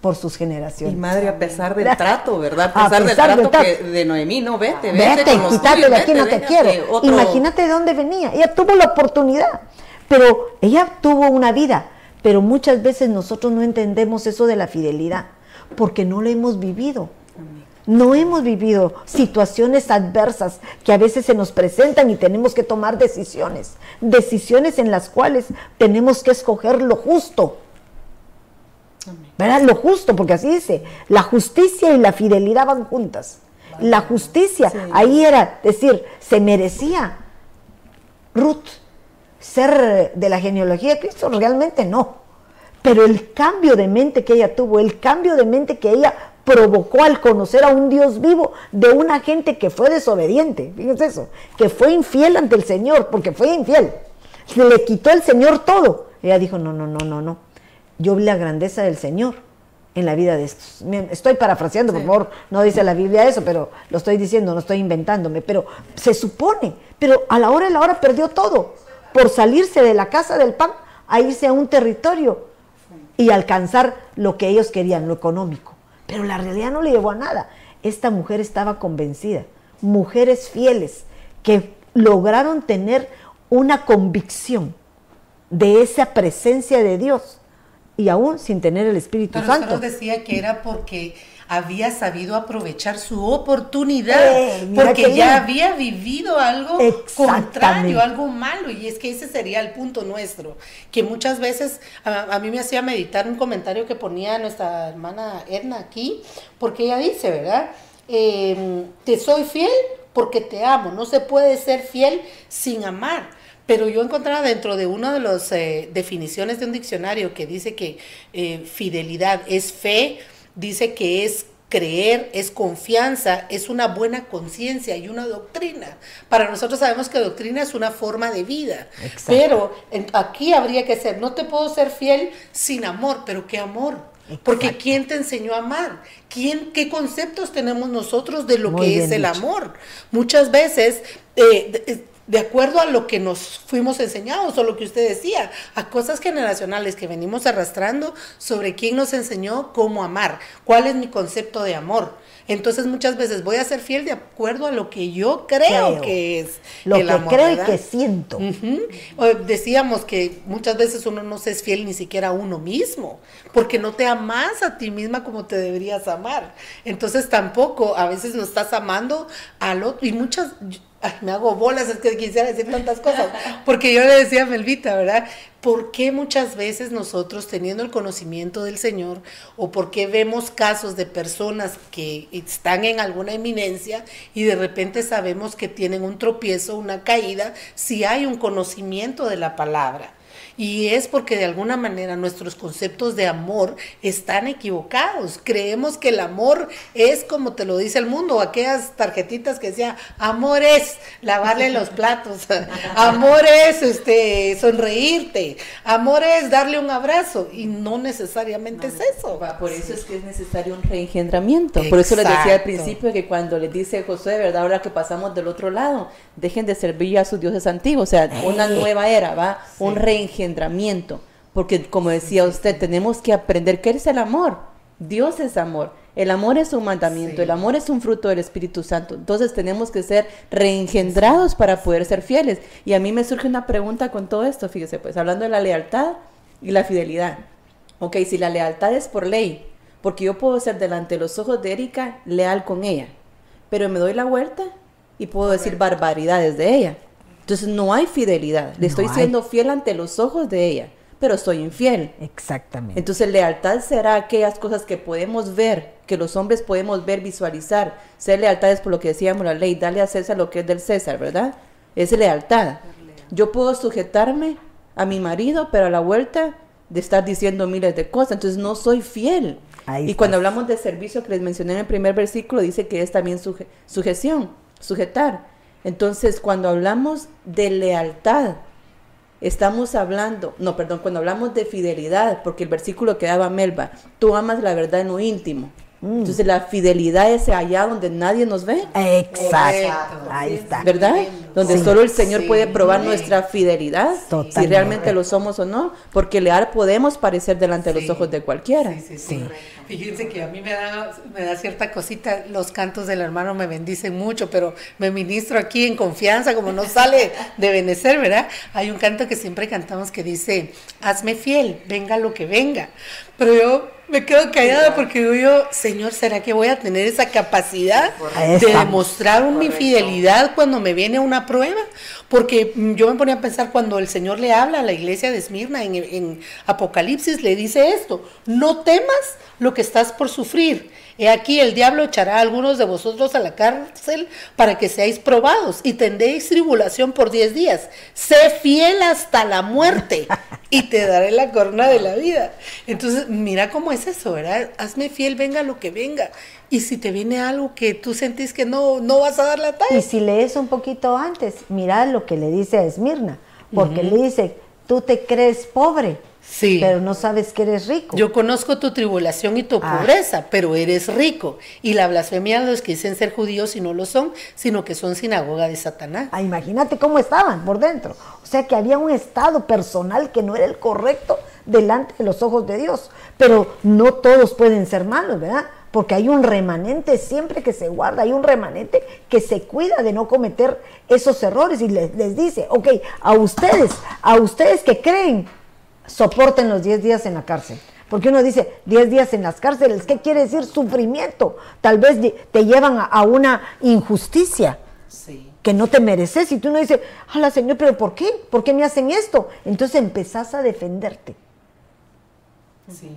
por sus generaciones. Y madre, a pesar del trato, ¿verdad? A pesar, del trato, que de Noemí, no, vete, vete. Vete, quítate de aquí, no te quiero. Imagínate de dónde venía. Ella tuvo la oportunidad, pero ella tuvo una vida. Pero muchas veces nosotros no entendemos eso de la fidelidad, porque no lo hemos vivido. No hemos vivido situaciones adversas que a veces se nos presentan y tenemos que tomar decisiones, decisiones en las cuales tenemos que escoger lo justo. ¿Verdad? Lo justo, porque así dice, la justicia y la fidelidad van juntas. La justicia, ahí era decir, se merecía Ruth ser de la genealogía de Cristo, realmente no. Pero el cambio de mente que ella tuvo, el cambio de mente que ella provocó al conocer a un Dios vivo de una gente que fue desobediente, fíjense eso, que fue infiel ante el Señor, porque fue infiel. Se le quitó el Señor todo. Ella dijo, no, no, no, no, no. Yo vi la grandeza del Señor en la vida de estos. Estoy parafraseando, por favor, no dice la Biblia eso, pero lo estoy diciendo, no estoy inventándome, pero se supone, pero a la hora de la hora perdió todo por salirse de la casa del pan a irse a un territorio y alcanzar lo que ellos querían, lo económico. Pero la realidad no le llevó a nada. Esta mujer estaba convencida. Mujeres fieles que lograron tener una convicción de esa presencia de Dios y aún sin tener el Espíritu Pero Santo. Pero decía que era porque había sabido aprovechar su oportunidad, eh, porque ya había vivido algo contrario, algo malo, y es que ese sería el punto nuestro, que muchas veces a, mí me hacía meditar un comentario que ponía nuestra hermana Edna aquí, porque ella dice, ¿verdad? Em, te soy fiel porque te amo, no se puede ser fiel sin amar. Pero yo encontraba dentro de una de las eh, definiciones de un diccionario que dice que eh, fidelidad es fe, dice que es creer, es confianza, es una buena conciencia y una doctrina. Para nosotros sabemos que doctrina es una forma de vida, pero aquí habría que ser, no te puedo ser fiel sin amor, pero ¿qué amor? Porque ¿quién te enseñó a amar? ¿Quién, ¿Qué conceptos tenemos nosotros de lo que es el amor? Muchas veces eh, de acuerdo a lo que nos fuimos enseñados o lo que usted decía, a cosas generacionales que venimos arrastrando sobre quién nos enseñó cómo amar, cuál es mi concepto de amor. Entonces muchas veces voy a ser fiel de acuerdo a lo que yo creo, que es lo que creo y que siento. Decíamos que muchas veces uno no se es fiel ni siquiera a uno mismo, porque no te amas a ti misma como te deberías amar. Entonces tampoco a veces no estás amando al otro y muchas me hago bolas, es que quisiera decir tantas cosas, porque yo le decía a Melvita, ¿verdad? ¿Por qué muchas veces nosotros, teniendo el conocimiento del Señor, o por qué vemos casos de personas que están en alguna eminencia y de repente sabemos que tienen un tropiezo, una caída, si hay un conocimiento de la palabra? Y es porque de alguna manera nuestros conceptos de amor están equivocados. Creemos que el amor es como te lo dice el mundo, aquellas tarjetitas que decía, amor es lavarle los platos, amor es este, sonreírte, amor es darle un abrazo. Y no necesariamente es eso. Por eso es que es necesario un reengendramiento. Por eso les decía al principio que cuando les dice José, ¿verdad? Ahora que pasamos del otro lado, dejen de servir a sus dioses antiguos, o sea, una nueva era, ¿va? Un reengendramiento porque como decía usted, tenemos que aprender qué es el amor. Dios es amor. El amor es un mandamiento, el amor es un fruto del Espíritu Santo. Entonces tenemos que ser reengendrados para poder ser fieles. Y a mí me surge una pregunta con todo esto, fíjese, pues hablando de la lealtad y la fidelidad. Ok, si la lealtad es por ley, porque yo puedo ser delante de los ojos de Erika leal con ella, pero me doy la vuelta y puedo decir barbaridades de ella. Entonces no hay fidelidad. Le estoy siendo fiel ante los ojos de ella, pero soy infiel. Exactamente. Entonces lealtad será aquellas cosas que podemos ver, que los hombres podemos ver, visualizar. Ser lealtad es por lo que decíamos la ley, darle a César lo que es del César, ¿verdad? Es lealtad. Yo puedo sujetarme a mi marido, pero a la vuelta de estar diciendo miles de cosas, entonces no soy fiel. y cuando hablamos de servicio que les mencioné en el primer versículo, dice que es también sujeción, sujetar. Entonces, cuando hablamos de lealtad, estamos hablando, no, perdón, cuando hablamos de fidelidad, porque el versículo que daba Melba, tú amas la verdad en lo íntimo. Mm. Entonces la fidelidad es allá donde nadie nos ve. Exacto. Ahí está. ¿Verdad? Donde solo el Señor puede probar nuestra fidelidad, si realmente lo somos o no, porque leal podemos parecer delante de los ojos de cualquiera. Sí, sí, Fíjense que a mí me da, me da cierta cosita, los cantos del hermano me bendicen mucho, pero me ministro aquí en confianza, como no sale de Benecer, ¿verdad? Hay un canto que siempre cantamos que dice, hazme fiel, venga lo que venga. Pero yo Me quedo callada porque digo yo, Señor, ¿será que voy a tener esa capacidad de demostrar mi fidelidad cuando me viene una prueba? Porque mm, yo me ponía a pensar cuando el Señor le habla a la iglesia de Esmirna en, en Apocalipsis, le dice esto, no temas lo que estás por sufrir He aquí el diablo echará a algunos de vosotros a la cárcel para que seáis probados y tendréis tribulación por diez días. Sé fiel hasta la muerte y te daré la corona de la vida. Entonces, mira cómo es eso, ¿verdad? Hazme fiel, venga lo que venga. Y si te viene algo que tú sentís que no, no vas a dar la talla. Y si lees un poquito antes, mira lo que le dice a Esmirna, porque le dice, tú te crees pobre Sí. Pero no sabes que eres rico. Yo conozco tu tribulación y tu ah. pobreza, pero eres rico. Y la blasfemia de los que dicen ser judíos y no lo son, sino que son sinagoga de Satanás. Ah, imagínate cómo estaban por dentro. O sea que había un estado personal que no era el correcto delante de los ojos de Dios. Pero no todos pueden ser malos, ¿verdad? Porque hay un remanente siempre que se guarda, hay un remanente que se cuida de no cometer esos errores y les, les dice, ok, a ustedes, a ustedes que creen soporten los 10 días en la cárcel. Porque uno dice 10 días en las cárceles, ¿qué quiere decir sufrimiento? Tal vez te llevan a, una injusticia que no te mereces. Y tú no dices, hola Señor, pero ¿por qué? ¿Por qué me hacen esto? Entonces empezás a defenderte.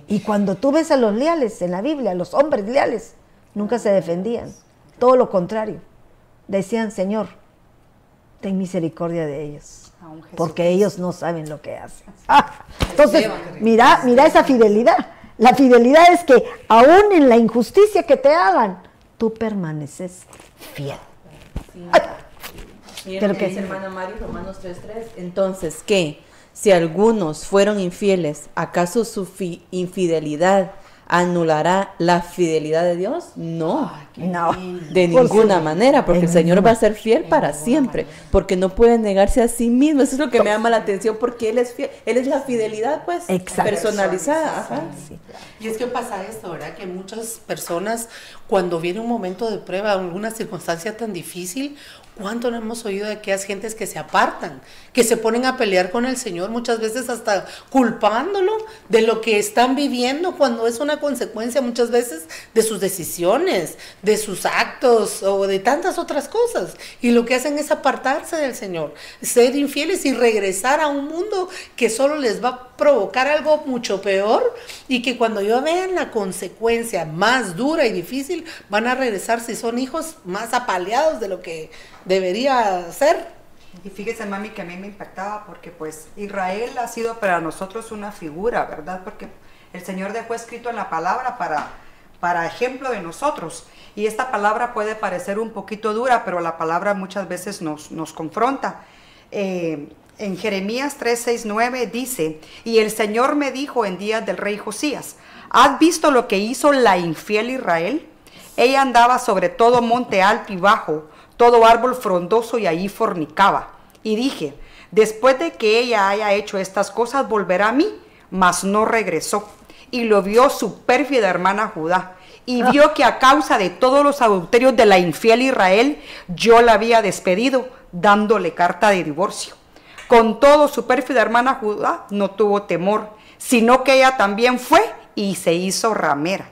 Y cuando tú ves a los leales en la Biblia, los hombres leales, nunca se defendían. Todo lo contrario. Decían, Señor, ten misericordia de ellos porque ellos no saben lo que hacen. Ah, entonces, mira, mira esa fidelidad. La fidelidad es que aún en la injusticia que te hagan, tú permaneces fiel. Pero que dice hermana Mario, Romanos 3.3. Entonces, ¿qué? Si algunos fueron infieles, ¿acaso su infidelidad anulará la fidelidad de Dios? No, no, de ninguna manera, porque el Señor va a ser fiel para siempre, porque no puede negarse a sí mismo. Eso es lo que me llama la atención, porque Él es fiel, Él es la fidelidad, pues, personalizada. Y es que pasa esto, ¿verdad? Que muchas personas, cuando viene un momento de prueba, alguna circunstancia tan difícil, ¿Cuánto no hemos oído de aquellas gentes que se apartan, que se ponen a pelear con el Señor, muchas veces hasta culpándolo de lo que están viviendo, cuando es una consecuencia muchas veces de sus decisiones, de sus actos o de tantas otras cosas? Y lo que hacen es apartarse del Señor, ser infieles y regresar a un mundo que solo les va provocar algo mucho peor y que cuando yo vean la consecuencia más dura y difícil, van a regresar si son hijos más apaleados de lo que debería ser. Y fíjese, mami, que a mí me impactaba porque pues Israel ha sido para nosotros una figura, ¿verdad? Porque el Señor dejó escrito en la palabra para, para ejemplo de nosotros. Y esta palabra puede parecer un poquito dura, pero la palabra muchas veces nos, nos confronta. Eh, en Jeremías 3:69 dice, y el Señor me dijo en días del rey Josías, ¿has visto lo que hizo la infiel Israel? Ella andaba sobre todo monte alto y bajo, todo árbol frondoso y allí fornicaba. Y dije, después de que ella haya hecho estas cosas, volverá a mí, mas no regresó. Y lo vio su pérfida hermana Judá. Y ah. vio que a causa de todos los adulterios de la infiel Israel, yo la había despedido, dándole carta de divorcio. Con todo, su pérfida hermana Judá no tuvo temor, sino que ella también fue y se hizo ramera.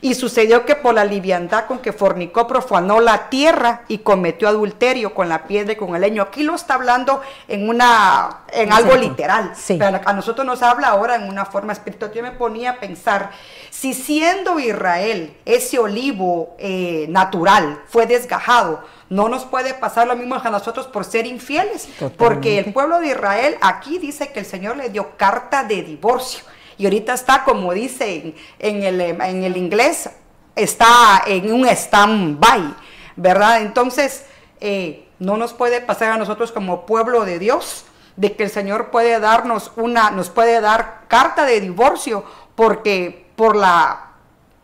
Y sucedió que por la liviandad con que fornicó profanó la tierra y cometió adulterio con la piedra y con el leño. Aquí lo está hablando en una en algo literal. Pero a nosotros nos habla ahora en una forma espiritual. Yo me ponía a pensar, si siendo Israel ese olivo eh, natural fue desgajado, no nos puede pasar lo mismo a nosotros por ser infieles. Porque el pueblo de Israel aquí dice que el Señor le dio carta de divorcio y ahorita está, como dice en, el, en el inglés, está en un stand-by, ¿verdad? Entonces, eh, no nos puede pasar a nosotros como pueblo de Dios de que el Señor puede darnos una, nos puede dar carta de divorcio porque por la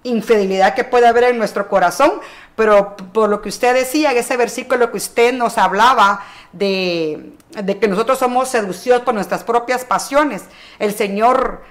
infidelidad que puede haber en nuestro corazón, pero por lo que usted decía, en ese versículo que usted nos hablaba de, de que nosotros somos seducidos por nuestras propias pasiones, el Señor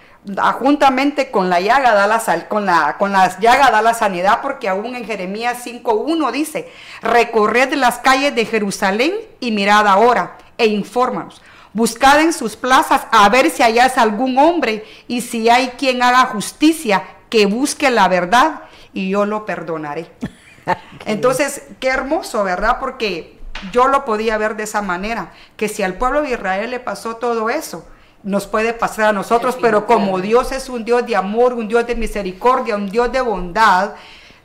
juntamente con la llaga da la con la con las llagas da la sanidad porque aún en Jeremías 5:1 dice, "Recorred las calles de Jerusalén y mirad ahora e infórmanos. Buscad en sus plazas a ver si hayáis algún hombre y si hay quien haga justicia, que busque la verdad y yo lo perdonaré. Entonces, qué hermoso, ¿verdad? Porque yo lo podía ver de esa manera, que si al pueblo de Israel le pasó todo eso, nos puede pasar a nosotros, pero como Dios es un Dios de amor, un Dios de misericordia, un Dios de bondad,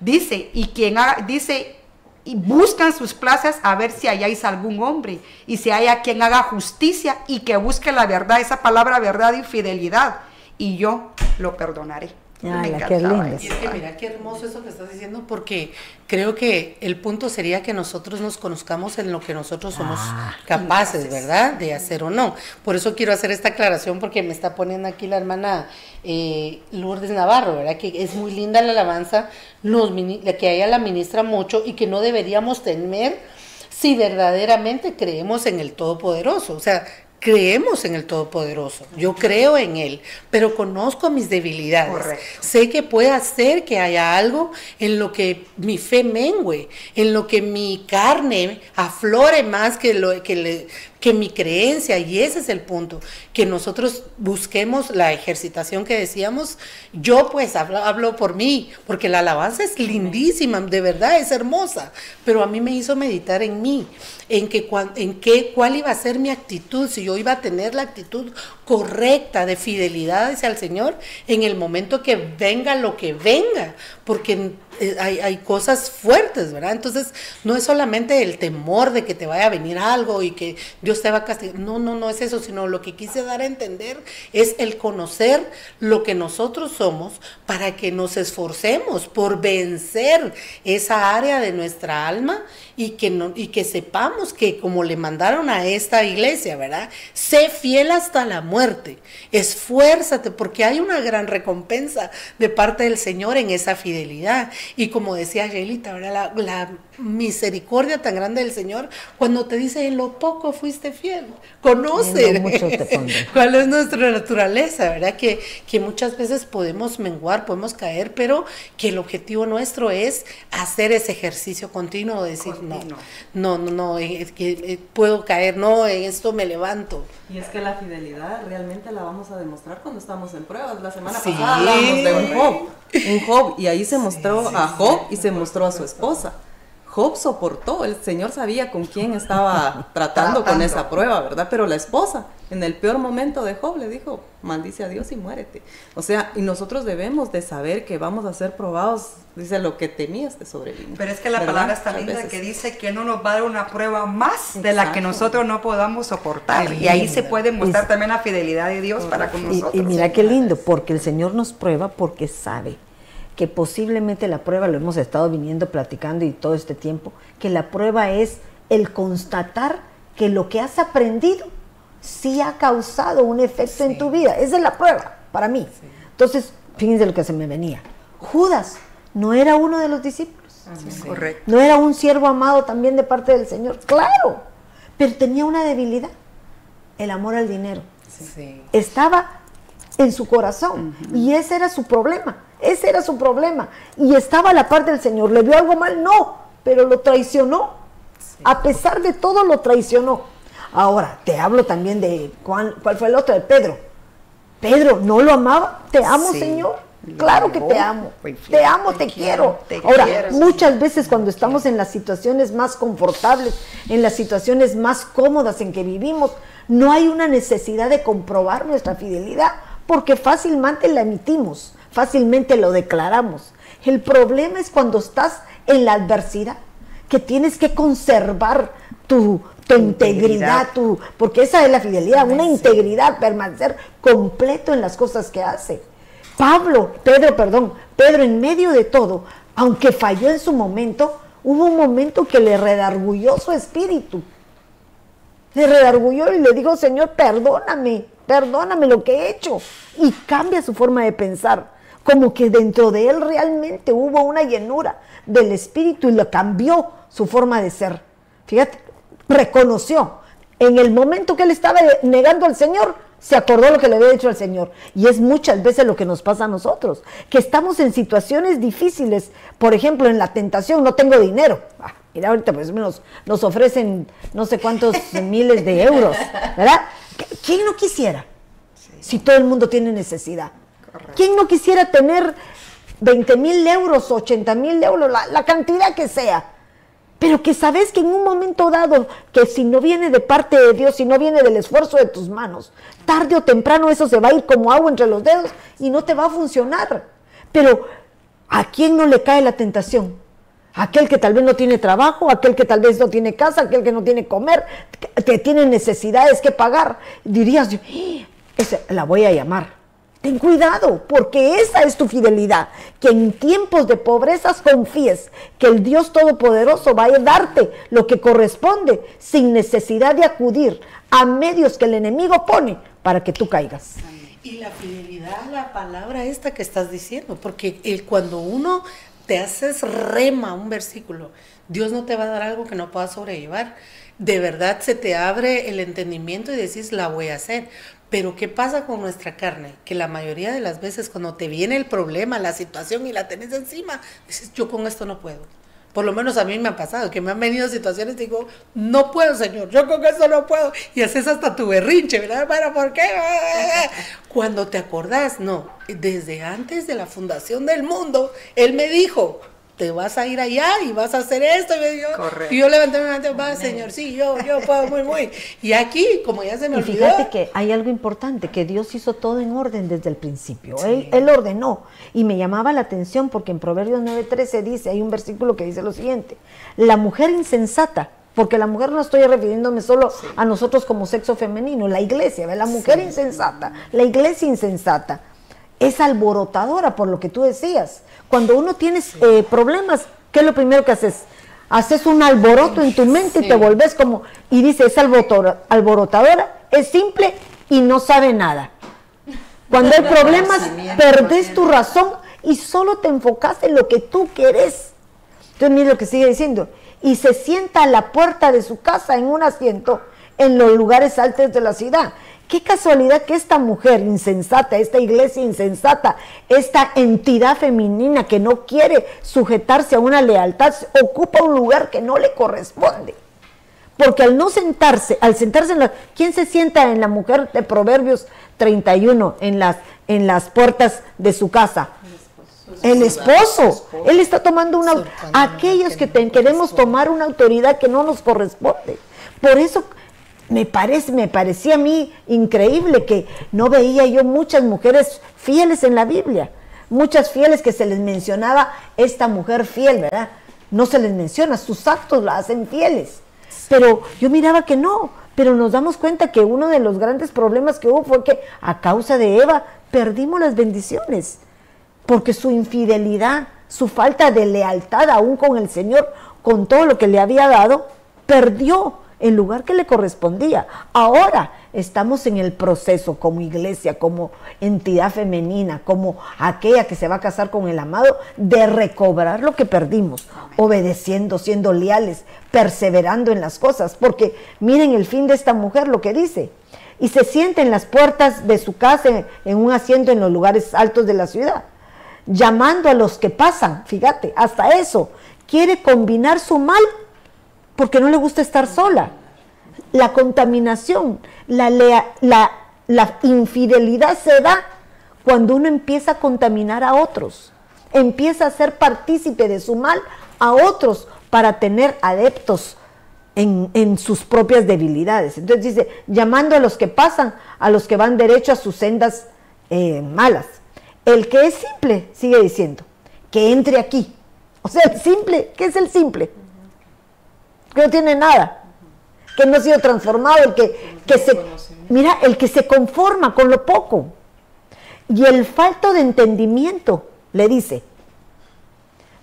dice, y quien haga, dice, y buscan sus plazas a ver si hayáis algún hombre y si haya quien haga justicia y que busque la verdad, esa palabra verdad y fidelidad, y yo lo perdonaré. Ay, qué lindo. Y es que mira qué hermoso eso que estás diciendo, porque creo que el punto sería que nosotros nos conozcamos en lo que nosotros somos Ah, capaces, ¿verdad? De hacer o no. Por eso quiero hacer esta aclaración, porque me está poniendo aquí la hermana eh, Lourdes Navarro, ¿verdad? Que es muy linda la alabanza, la que a ella la ministra mucho y que no deberíamos temer si verdaderamente creemos en el Todopoderoso. O sea, creemos en el Todopoderoso. Yo creo en Él, pero conozco mis debilidades. Correcto. Sé que puede hacer que haya algo en lo que mi fe mengue, en lo que mi carne aflore más que, lo, que, le- que mi creencia. Y ese es el punto, que nosotros busquemos la ejercitación que decíamos. Yo pues hablo, hablo por mí, porque la alabanza es lindísima, de verdad es hermosa, pero a mí me hizo meditar en mí, en, que, en cuál iba a ser mi actitud, si yo iba a tener la actitud correcta de fidelidad hacia el Señor en el momento que venga lo que venga, porque hay, hay cosas fuertes, ¿verdad? Entonces, no es solamente el temor de que te vaya a venir algo y que Dios te va a castigar, no, no, no es eso, sino lo que quise dar a entender es el conocer lo que nosotros somos para que nos esforcemos por vencer esa área de nuestra alma y que, no, y que sepamos que como le mandaron a esta iglesia, ¿verdad? Sé fiel hasta la muerte, esfuérzate porque hay una gran recompensa de parte del Señor en esa fidelidad. Y como decía ¿verdad? La, la misericordia tan grande del Señor cuando te dice en lo poco fuiste fiel, conoce En lo mucho te pondré. cuál es nuestra naturaleza, ¿verdad? Que, que muchas veces podemos menguar, podemos caer, pero que el objetivo nuestro es hacer ese ejercicio continuo de decir, no, Continuo. no, no, no, eh, es que eh, puedo caer, no, en esto me levanto. Y es que la fidelidad realmente la vamos a demostrar cuando estamos en pruebas. La semana Sí. pasada hablábamos de un un Job, y ahí se mostró a Job y se mostró a su esposa. Job soportó, el Señor sabía con quién estaba tratando con esa prueba, ¿verdad? Pero la esposa, en el peor momento de Job, le dijo, maldice a Dios y muérete. O sea, y nosotros debemos de saber que vamos a ser probados, dice, lo que temías te sobrevino. Pero es que la ¿verdad? palabra está linda que dice que no nos va a dar una prueba más de la que nosotros no podamos soportar. Y ahí se puede mostrar Es- también la fidelidad de Dios para con Y, nosotros. y mira qué lindo, porque el Señor nos prueba porque sabe que posiblemente la prueba, lo hemos estado viniendo platicando y todo este tiempo, que la prueba es el constatar que lo que has aprendido sí ha causado un efecto en tu vida. Esa es la prueba para mí. Entonces, fíjense lo que se me venía. Judas no era uno de los discípulos. Correcto. No era un siervo amado también de parte del Señor. Claro, pero tenía una debilidad, el amor al dinero Sí. estaba en su corazón y ese era su problema, ese era su problema y estaba a la par del Señor, le vio algo mal, no, pero lo traicionó, a pesar de todo lo traicionó. Ahora, te hablo también de cuál, cuál fue el otro, de Pedro. Pedro, ¿no lo amaba? Te amo, Sí. Señor. Claro que te amo. Te amo, Te te quiero, quiero. te Ahora, quiero, muchas veces cuando estamos en las situaciones más confortables, en las situaciones más cómodas en que vivimos, no hay una necesidad de comprobar nuestra fidelidad, porque fácilmente la emitimos, fácilmente lo declaramos. El problema es cuando estás en la adversidad, que tienes que conservar tu, tu integridad, Integridad. tu, porque esa es la fidelidad, una integridad, permanecer completo en las cosas que hace. Pablo, Pedro, perdón, Pedro en medio de todo, aunque falló en su momento, hubo un momento que le redargulló su espíritu. Le redargulló y le dijo, Señor, perdóname, perdóname lo que he hecho. Y cambia su forma de pensar, como que dentro de él realmente hubo una llenura del espíritu y le cambió su forma de ser. Fíjate, reconoció. En el momento que él estaba negando al Señor, se acordó lo que le había dicho al Señor. Y es muchas veces lo que nos pasa a nosotros, que estamos en situaciones difíciles. Por ejemplo, en la tentación, no tengo dinero. Ah, mira, ahorita pues nos, nos ofrecen no sé cuántos miles de euros, ¿verdad? ¿Quién no quisiera? Si todo el mundo tiene necesidad. ¿Quién no quisiera tener 20 mil euros, 80 mil euros, la, la cantidad que sea. Pero que sabes que en un momento dado, que si no viene de parte de Dios, si no viene del esfuerzo de tus manos, tarde o temprano eso se va a ir como agua entre los dedos y no te va a funcionar. Pero ¿a quién no le cae la tentación? Aquel que tal vez no tiene trabajo, aquel que tal vez no tiene casa, aquel que no tiene comer, que tiene necesidades que pagar. Dirías, ¡Ah! la voy a llamar Ten cuidado, porque esa es tu fidelidad, que en tiempos de pobrezas confíes que el Dios Todopoderoso va a darte lo que corresponde sin necesidad de acudir a medios que el enemigo pone para que tú caigas. Y la fidelidad la palabra esta que estás diciendo, porque el, cuando uno te haces rema un versículo, Dios no te va a dar algo que no puedas sobrellevar. De verdad se te abre el entendimiento y decís, la voy a hacer. Pero ¿qué pasa con nuestra carne? Que la mayoría de las veces cuando te viene el problema, la situación y la tenés encima, dices, yo con esto no puedo. Por lo menos a mí me ha pasado, que me han venido situaciones y digo, no puedo, Señor, yo con esto no puedo. Y haces hasta tu berrinche, ¿verdad? Bueno, ¿por qué? Cuando te acordás, no, desde antes de la fundación del mundo, Él me dijo, te vas a ir allá y vas a hacer esto. Y, yo, y yo levanté mi mano, va, Señor, sí, yo, yo puedo, muy, muy. Y aquí, como ya se me y olvidó. Fíjate que hay algo importante, que Dios hizo todo en orden desde el principio. Él, él, ordenó. Y me llamaba la atención porque en Proverbios 9:13 dice, hay un versículo que dice lo siguiente: La mujer insensata. Porque la mujer no estoy refiriéndome solo a nosotros como sexo femenino, la iglesia, la mujer insensata, la iglesia insensata, es alborotadora por lo que tú decías cuando uno tiene eh, problemas, ¿qué es lo primero que haces? Haces un alboroto en tu mente y te volvés como, y dice, es alborotadora, es simple y no sabe nada. Cuando hay problemas, perdés tu razón y solo te enfocas en lo que tú querés. Entonces, mire lo que sigue diciendo. Y se sienta a la puerta de su casa en un asiento en los lugares altos de la ciudad. Qué casualidad que esta mujer insensata, esta iglesia insensata, esta entidad femenina que no quiere sujetarse a una lealtad, ocupa un lugar que no le corresponde. Porque al no sentarse, al sentarse en la... ¿Quién se sienta en la mujer de Proverbios 31 en las, en las puertas de su casa? El esposo. Él está tomando una... Aquellos que queremos tomar una autoridad que no nos corresponde. Por eso me parece, me parecía a mí increíble que no veía yo muchas mujeres fieles en la Biblia, muchas fieles que se les mencionaba esta mujer fiel, ¿verdad? No se les menciona, sus actos la hacen fieles. Pero yo miraba que no, pero nos damos cuenta que uno de los grandes problemas que hubo fue que a causa de Eva perdimos las bendiciones, porque su infidelidad, su falta de lealtad aún con el Señor, con todo lo que le había dado, perdió el lugar que le correspondía. Ahora estamos en el proceso como iglesia, como entidad femenina, como aquella que se va a casar con el amado, de recobrar lo que perdimos, obedeciendo, siendo leales, perseverando en las cosas. Porque miren el fin de esta mujer lo que dice. Y se siente en las puertas de su casa, en un asiento en los lugares altos de la ciudad, llamando a los que pasan, fíjate, hasta eso, quiere combinar su mal porque no le gusta estar sola. La contaminación, la, infidelidad se da cuando uno empieza a contaminar a otros, empieza a ser partícipe de su mal a otros para tener adeptos en, sus propias debilidades. Entonces dice, llamando a los que pasan, a los que van derecho a sus sendas eh, malas. El que es simple, sigue diciendo, que entre aquí. O sea, simple, ¿qué es el simple? Que no tiene nada, que no ha sido transformado, el que, que se, mira, el que se conforma con lo poco. Y el falto de entendimiento, le dice,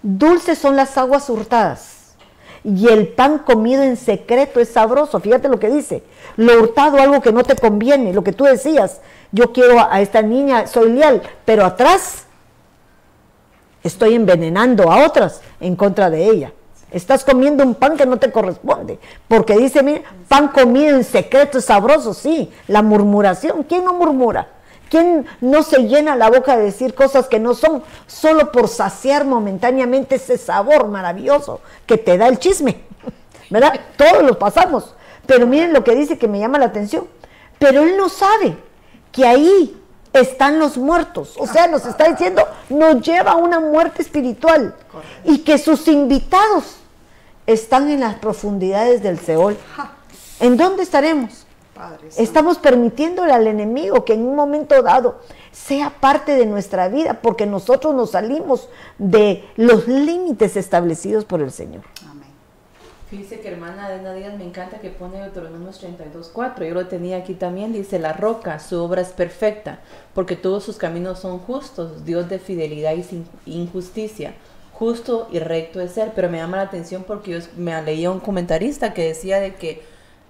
dulces son las aguas hurtadas y el pan comido en secreto es sabroso. Fíjate lo que dice, lo hurtado algo que no te conviene, lo que tú decías, yo quiero a esta niña, soy leal, pero atrás estoy envenenando a otras en contra de ella. Estás comiendo un pan que no te corresponde. Porque dice, mira, pan comido en secreto es sabroso, sí. La murmuración, ¿quién no murmura? ¿Quién no se llena la boca de decir cosas que no son solo por saciar momentáneamente ese sabor maravilloso que te da el chisme? ¿Verdad? Todos los pasamos. Pero miren lo que dice que me llama la atención. Pero él no sabe que ahí están los muertos. O sea, nos está diciendo, nos lleva a una muerte espiritual. Y que sus invitados están en las profundidades del Seol. ¿En dónde estaremos? Estamos permitiéndole al enemigo que en un momento dado sea parte de nuestra vida porque nosotros nos salimos de los límites establecidos por el Señor. Dice que hermana Adena Díaz me encanta que pone Deuteronomio 32.4. Yo lo tenía aquí también. Dice, la roca, su obra es perfecta, porque todos sus caminos son justos, Dios de fidelidad y sin injusticia. Justo y recto es ser. Pero me llama la atención porque yo me leía un comentarista que decía de que...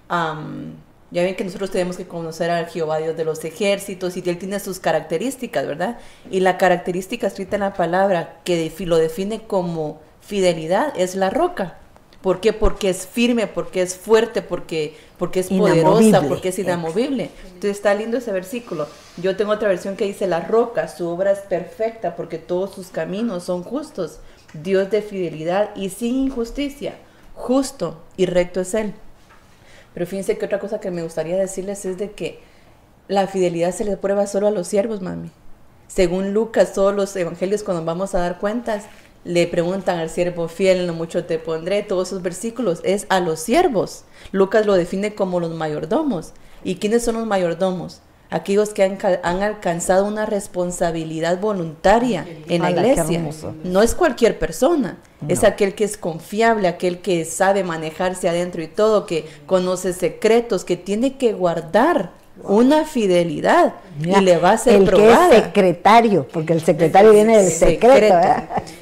ya ven que nosotros tenemos que conocer al Jehová Dios de los ejércitos y él tiene sus características, ¿verdad? Y la característica escrita en la palabra que lo define como fidelidad es la roca. ¿Por qué? Porque es firme, porque es fuerte, porque, porque es poderosa, porque es inamovible. Entonces está lindo ese versículo. Yo tengo otra versión que dice, la roca, su obra es perfecta, porque todos sus caminos son justos. Dios de fidelidad y sin injusticia. Justo y recto es Él. Pero fíjense que otra cosa que me gustaría decirles es de que la fidelidad se le prueba solo a los siervos, mami. Según Lucas, todos los evangelios cuando vamos a dar cuentas, le preguntan al siervo fiel, en lo mucho te pondré, todos esos versículos, es a los siervos. Lucas lo define como los mayordomos. ¿Y quiénes son los mayordomos? Aquellos que han, alcanzado una responsabilidad voluntaria en la iglesia. No es cualquier persona, es aquel que es confiable, aquel que sabe manejarse adentro y todo, que conoce secretos, que tiene que guardar una fidelidad y le va a ser el Que es secretario, porque el secretario viene del secreto.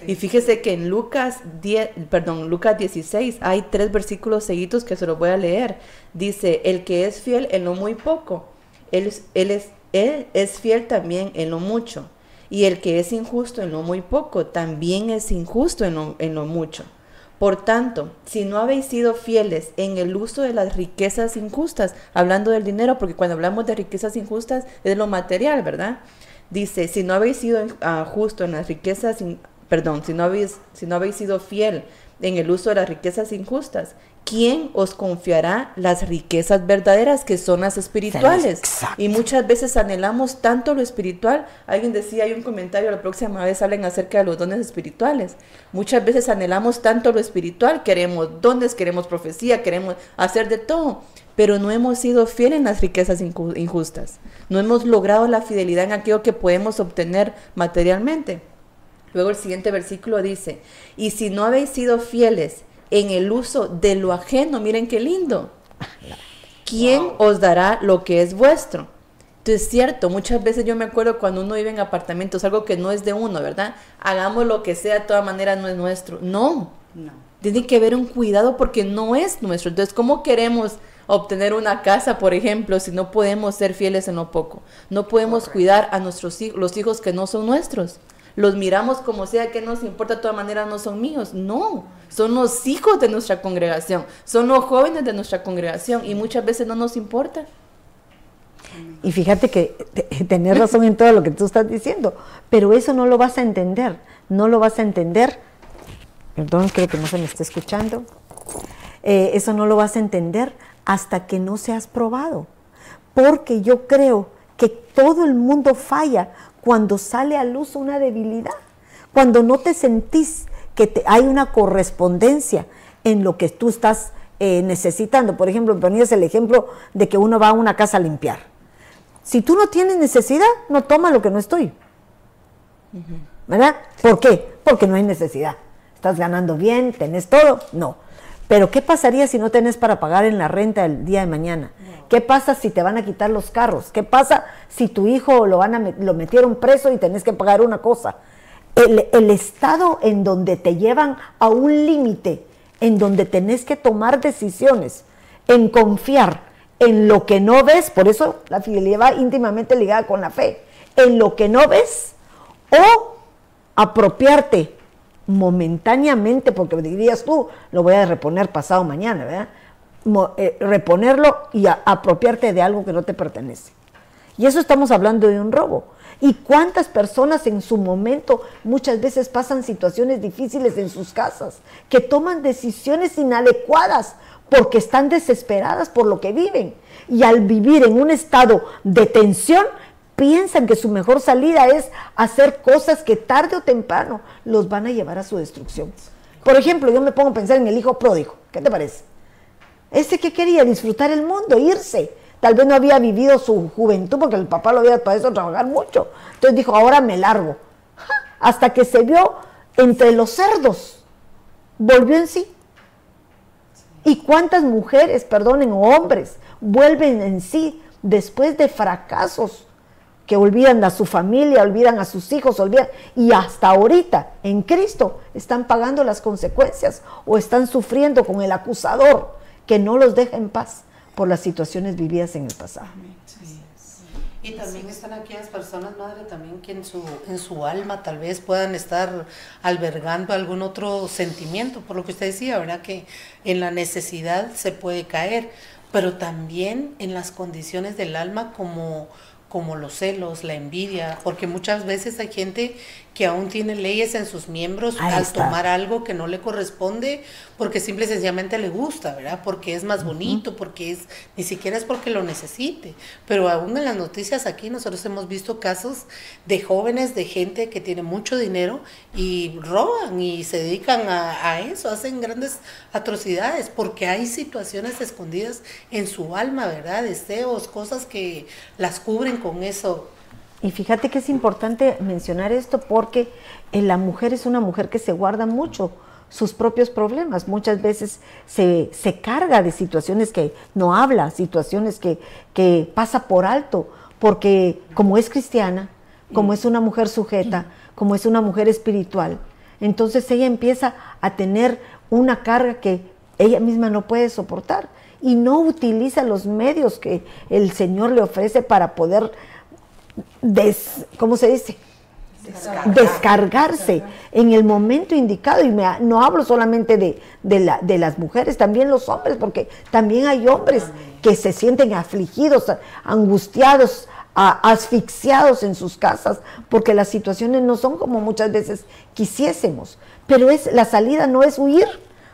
Y fíjese que en Lucas 10, perdón, Lucas 16 hay tres versículos seguidos que se los voy a leer. Dice, el que es fiel en lo muy poco, él, él, es, él es fiel también en lo mucho. Y el que es injusto en lo muy poco, también es injusto en lo, en lo mucho. Por tanto, si no habéis sido fieles en el uso de las riquezas injustas, hablando del dinero, porque cuando hablamos de riquezas injustas es lo material, ¿verdad? Dice, si no habéis sido uh, justo en las riquezas, perdón, si no habéis, si no habéis sido fiel en el uso de las riquezas injustas, ¿quién os confiará las riquezas verdaderas que son las espirituales? Y muchas veces anhelamos tanto lo espiritual. Alguien decía, hay un comentario, la próxima vez hablen acerca de los dones espirituales. Muchas veces anhelamos tanto lo espiritual, queremos dones, queremos profecía, queremos hacer de todo, pero no hemos sido fieles en las riquezas injustas. No hemos logrado la fidelidad en aquello que podemos obtener materialmente. Luego el siguiente versículo dice, y si no habéis sido fieles en el uso de lo ajeno, miren qué lindo, ¿quién os dará lo que es vuestro? Entonces es cierto, muchas veces yo me acuerdo cuando uno vive en apartamentos, algo que no es de uno, ¿verdad? Hagamos lo que sea, de todas maneras no es nuestro. No, no. tiene que haber un cuidado porque no es nuestro. Entonces, ¿cómo queremos obtener una casa, por ejemplo, si no podemos ser fieles en lo poco? No podemos cuidar a nuestros hijos, los hijos que no son nuestros los miramos como sea que nos importa, de todas maneras no son míos. No, son los hijos de nuestra congregación, son los jóvenes de nuestra congregación y muchas veces no nos importa. Y fíjate que tenés razón en todo lo que tú estás diciendo, pero eso no lo vas a entender, no lo vas a entender. Perdón, creo que no se me está escuchando. Eh, eso no lo vas a entender hasta que no seas probado. Porque yo creo que todo el mundo falla cuando sale a luz una debilidad, cuando no te sentís que hay una correspondencia en lo que tú estás eh, necesitando. Por ejemplo, ponías el ejemplo de que uno va a una casa a limpiar. Si tú no tienes necesidad, no toma lo que no estoy. ¿Verdad? ¿Por qué? Porque no hay necesidad. Estás ganando bien, tenés todo. No. Pero ¿qué pasaría si no tenés para pagar en la renta el día de mañana? ¿Qué pasa si te van a quitar los carros? ¿Qué pasa si tu hijo lo, van a, lo metieron preso y tenés que pagar una cosa? El, el estado en donde te llevan a un límite, en donde tenés que tomar decisiones, en confiar en lo que no ves, por eso la fidelidad va íntimamente ligada con la fe, en lo que no ves o apropiarte momentáneamente, porque dirías tú, lo voy a reponer pasado mañana, ¿verdad? Eh, reponerlo y apropiarte de algo que no te pertenece. Y eso estamos hablando de un robo. ¿Y cuántas personas en su momento muchas veces pasan situaciones difíciles en sus casas, que toman decisiones inadecuadas porque están desesperadas por lo que viven? Y al vivir en un estado de tensión, piensan que su mejor salida es hacer cosas que tarde o temprano los van a llevar a su destrucción. Por ejemplo, yo me pongo a pensar en el hijo pródigo. ¿Qué te parece? Ese que quería disfrutar el mundo, irse. Tal vez no había vivido su juventud porque el papá lo había para eso trabajar mucho. Entonces dijo, ahora me largo. Hasta que se vio entre los cerdos. Volvió en sí. ¿Y cuántas mujeres, perdonen, hombres, vuelven en sí después de fracasos que olvidan a su familia, olvidan a sus hijos, olvidan, y hasta ahorita en Cristo están pagando las consecuencias o están sufriendo con el acusador que no los deja en paz por las situaciones vividas en el pasado. Y también están aquellas personas, madre, también que en su, en su alma tal vez puedan estar albergando algún otro sentimiento, por lo que usted decía, ¿verdad? Que en la necesidad se puede caer, pero también en las condiciones del alma como como los celos, la envidia, porque muchas veces hay gente que aún tiene leyes en sus miembros al tomar algo que no le corresponde porque simple y sencillamente le gusta, ¿verdad? Porque es más bonito, porque es, ni siquiera es porque lo necesite. Pero aún en las noticias aquí nosotros hemos visto casos de jóvenes, de gente que tiene mucho dinero y roban y se dedican a, eso, hacen grandes atrocidades, porque hay situaciones escondidas en su alma, ¿verdad? Deseos, cosas que las cubren con eso y fíjate que es importante mencionar esto porque eh, la mujer es una mujer que se guarda mucho sus propios problemas. Muchas veces se, carga de situaciones que no habla, situaciones que, que pasa por alto, porque como es cristiana, como es una mujer sujeta, como es una mujer espiritual, entonces ella empieza a tener una carga que ella misma no puede soportar y no utiliza los medios que el Señor le ofrece para poder des, ¿cómo se dice? Descargarse en el momento indicado. Y no hablo solamente de, de, las mujeres, también los hombres, porque también hay hombres que se sienten afligidos, angustiados, asfixiados en sus casas, porque las situaciones no son como muchas veces quisiésemos. Pero es, la salida no es huir,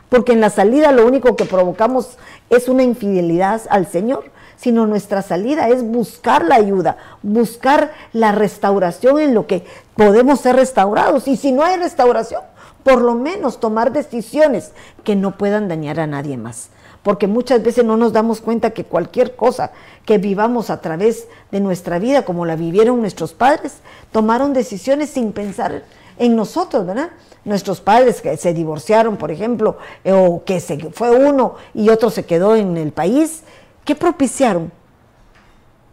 porque en la salida lo único que provocamos es una infidelidad al Señor sino nuestra salida es buscar la ayuda, buscar la restauración en lo que podemos ser restaurados. Y si no hay restauración, por lo menos tomar decisiones que no puedan dañar a nadie más. Porque muchas veces no nos damos cuenta que cualquier cosa que vivamos a través de nuestra vida, como la vivieron nuestros padres, tomaron decisiones sin pensar en nosotros, ¿verdad? Nuestros padres que se divorciaron, por ejemplo, o que se fue uno y otro se quedó en el país, ¿Qué propiciaron?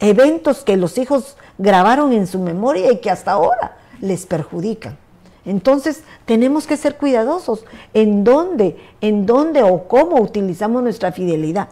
Eventos que los hijos grabaron en su memoria y que hasta ahora les perjudican. Entonces tenemos que ser cuidadosos en dónde, en dónde o cómo utilizamos nuestra fidelidad.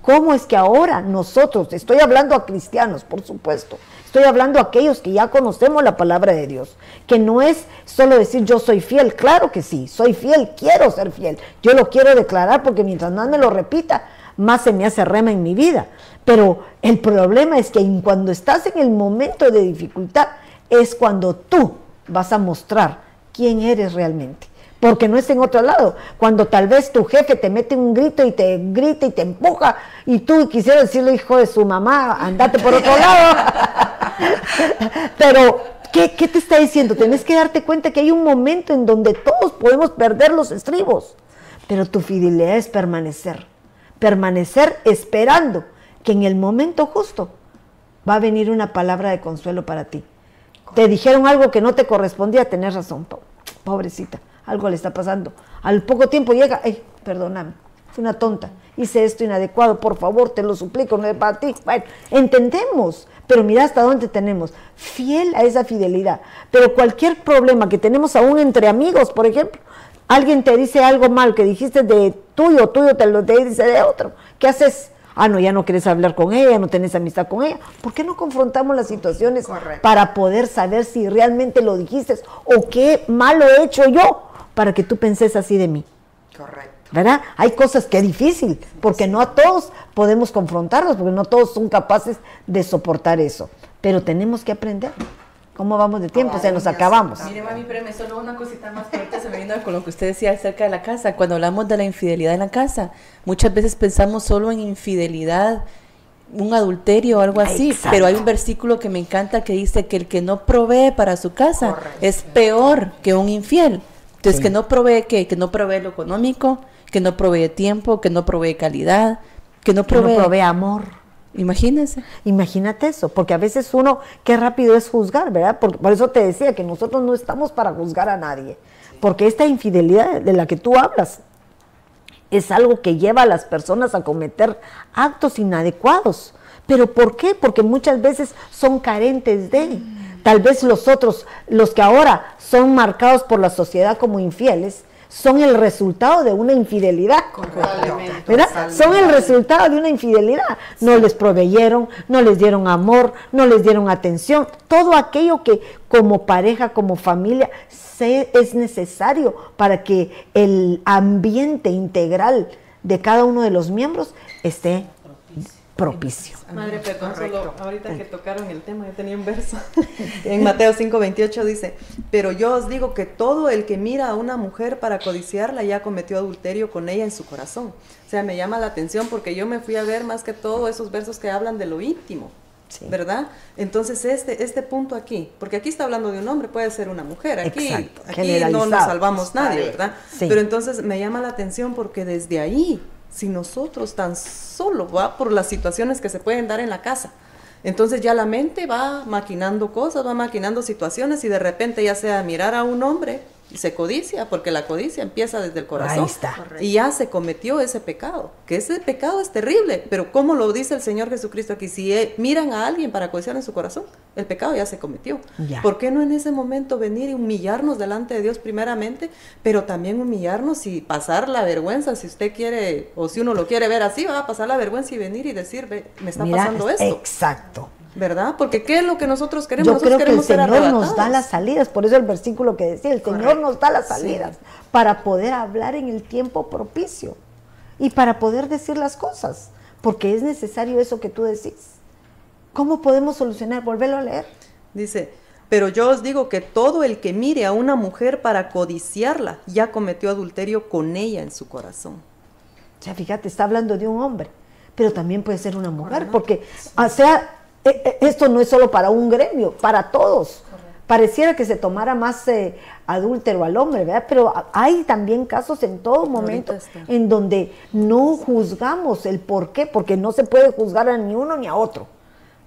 ¿Cómo es que ahora nosotros, estoy hablando a cristianos, por supuesto, estoy hablando a aquellos que ya conocemos la palabra de Dios, que no es solo decir yo soy fiel, claro que sí, soy fiel, quiero ser fiel, yo lo quiero declarar porque mientras más me lo repita, más se me hace rema en mi vida. Pero el problema es que cuando estás en el momento de dificultad es cuando tú vas a mostrar quién eres realmente. Porque no es en otro lado. Cuando tal vez tu jefe te mete un grito y te grita y te empuja y tú quisieras decirle, hijo de su mamá, andate por otro lado. Pero, ¿qué, ¿qué te está diciendo? Tienes que darte cuenta que hay un momento en donde todos podemos perder los estribos. Pero tu fidelidad es permanecer permanecer esperando que en el momento justo va a venir una palabra de consuelo para ti. Te dijeron algo que no te correspondía, tenés razón, pobrecita, algo le está pasando. Al poco tiempo llega, ay, perdóname, fui una tonta, hice esto inadecuado, por favor, te lo suplico, no es para ti. Bueno, entendemos, pero mira hasta dónde tenemos, fiel a esa fidelidad. Pero cualquier problema que tenemos aún entre amigos, por ejemplo, Alguien te dice algo mal que dijiste de tuyo, tuyo te lo dice de otro. ¿Qué haces? Ah, no, ya no quieres hablar con ella, no tenés amistad con ella. ¿Por qué no confrontamos las situaciones para poder saber si realmente lo dijiste o qué malo he hecho yo para que tú penses así de mí? Correcto. ¿Verdad? Hay cosas que es difícil, porque no a todos podemos confrontarlos, porque no todos son capaces de soportar eso. Pero tenemos que aprender. ¿Cómo vamos de tiempo? se nos acabamos. Mire, mami, me solo una cosita más que ahorita se me vino con lo que usted decía acerca de la casa. Cuando hablamos de la infidelidad en la casa, muchas veces pensamos solo en infidelidad un adulterio o algo así, Exacto. pero hay un versículo que me encanta que dice que el que no provee para su casa es peor que un infiel. Entonces, Sí. que no provee que, que no provee lo económico, que no provee tiempo, que no provee calidad, que no Que no provee. provee amor. Imagínense. Imagínate eso, porque a veces uno, qué rápido es juzgar, ¿verdad? Porque, por eso te decía que nosotros no estamos para juzgar a nadie, porque esta infidelidad de la que tú hablas es algo que lleva a las personas a cometer actos inadecuados. ¿Pero por qué? Porque muchas veces son carentes de. Tal vez los otros, los que ahora son marcados por la sociedad como infieles, son el resultado de una infidelidad. ¿verdad? Son el resultado de una infidelidad. No les proveyeron, no les dieron amor, no les dieron atención. Todo aquello que como pareja, como familia, se- es necesario para que el ambiente integral de cada uno de los miembros esté propicio. Madre, perdón, solo ahorita que tocaron el tema, yo tenía un verso. en Mateo 5:28 dice, pero yo os digo que todo el que mira a una mujer para codiciarla ya cometió adulterio con ella en su corazón. O sea, me llama la atención porque yo me fui a ver más que todo esos versos que hablan de lo íntimo. Sí. ¿Verdad? Entonces, este, este punto aquí, porque aquí está hablando de un hombre, puede ser una mujer, aquí, Exacto, aquí no nos salvamos nadie, ¿verdad? Sí. Pero entonces me llama la atención porque desde ahí, si nosotros tan solo va por las situaciones que se pueden dar en la casa, entonces ya la mente va maquinando cosas, va maquinando situaciones y de repente ya sea mirar a un hombre se codicia, porque la codicia empieza desde el corazón. Ahí está. Y ya se cometió ese pecado, que ese pecado es terrible, pero como lo dice el Señor Jesucristo aquí, si eh, miran a alguien para codiciar en su corazón, el pecado ya se cometió. Ya. ¿Por qué no en ese momento venir y humillarnos delante de Dios primeramente, pero también humillarnos y pasar la vergüenza, si usted quiere, o si uno lo quiere ver así, va a pasar la vergüenza y venir y decir, "Ve, me está Mira, pasando esto, Exacto. ¿Verdad? Porque ¿qué es lo que nosotros queremos? Yo nosotros creo que el queremos Señor nos da las salidas, por eso el versículo que decía, el Señor nos da las salidas para poder hablar en el tiempo propicio y para poder decir las cosas, porque es necesario eso que tú decís. ¿Cómo podemos solucionar? Volverlo a leer. Dice, pero yo os digo que todo el que mire a una mujer para codiciarla ya cometió adulterio con ella en su corazón. O sea, fíjate, está hablando de un hombre, pero también puede ser una mujer, porque, o sea, esto no es solo para un gremio, para todos. Pareciera que se tomara más eh, adúltero al hombre, ¿verdad? Pero hay también casos en todo momento en donde no juzgamos el por qué, porque no se puede juzgar a ni uno ni a otro,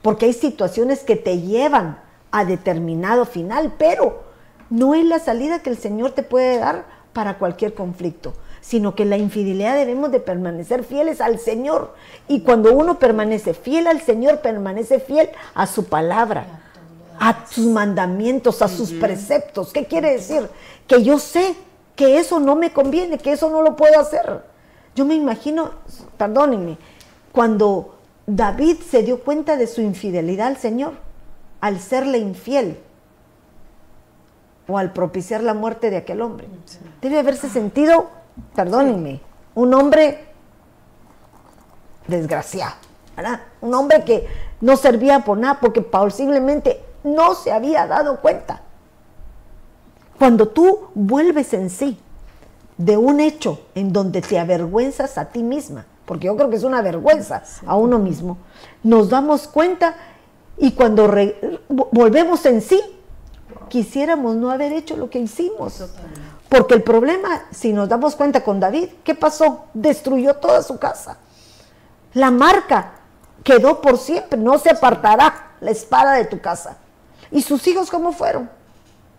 porque hay situaciones que te llevan a determinado final, pero no es la salida que el Señor te puede dar para cualquier conflicto, sino que la infidelidad debemos de permanecer fieles al Señor. Y cuando uno permanece fiel al Señor, permanece fiel a su palabra, a sus mandamientos, a sus preceptos. ¿Qué quiere decir? Que yo sé que eso no me conviene, que eso no lo puedo hacer. Yo me imagino, perdónenme, cuando David se dio cuenta de su infidelidad al Señor, al serle infiel o al propiciar la muerte de aquel hombre. Debe haberse sentido, perdónenme, un hombre desgraciado, ¿verdad? Un hombre que no servía por nada porque posiblemente no se había dado cuenta. Cuando tú vuelves en sí de un hecho en donde te avergüenzas a ti misma, porque yo creo que es una vergüenza a uno mismo, nos damos cuenta y cuando volvemos en sí, quisiéramos no haber hecho lo que hicimos. Porque el problema, si nos damos cuenta con David, ¿qué pasó? Destruyó toda su casa. La marca quedó por siempre, no se apartará la espada de tu casa. ¿Y sus hijos cómo fueron?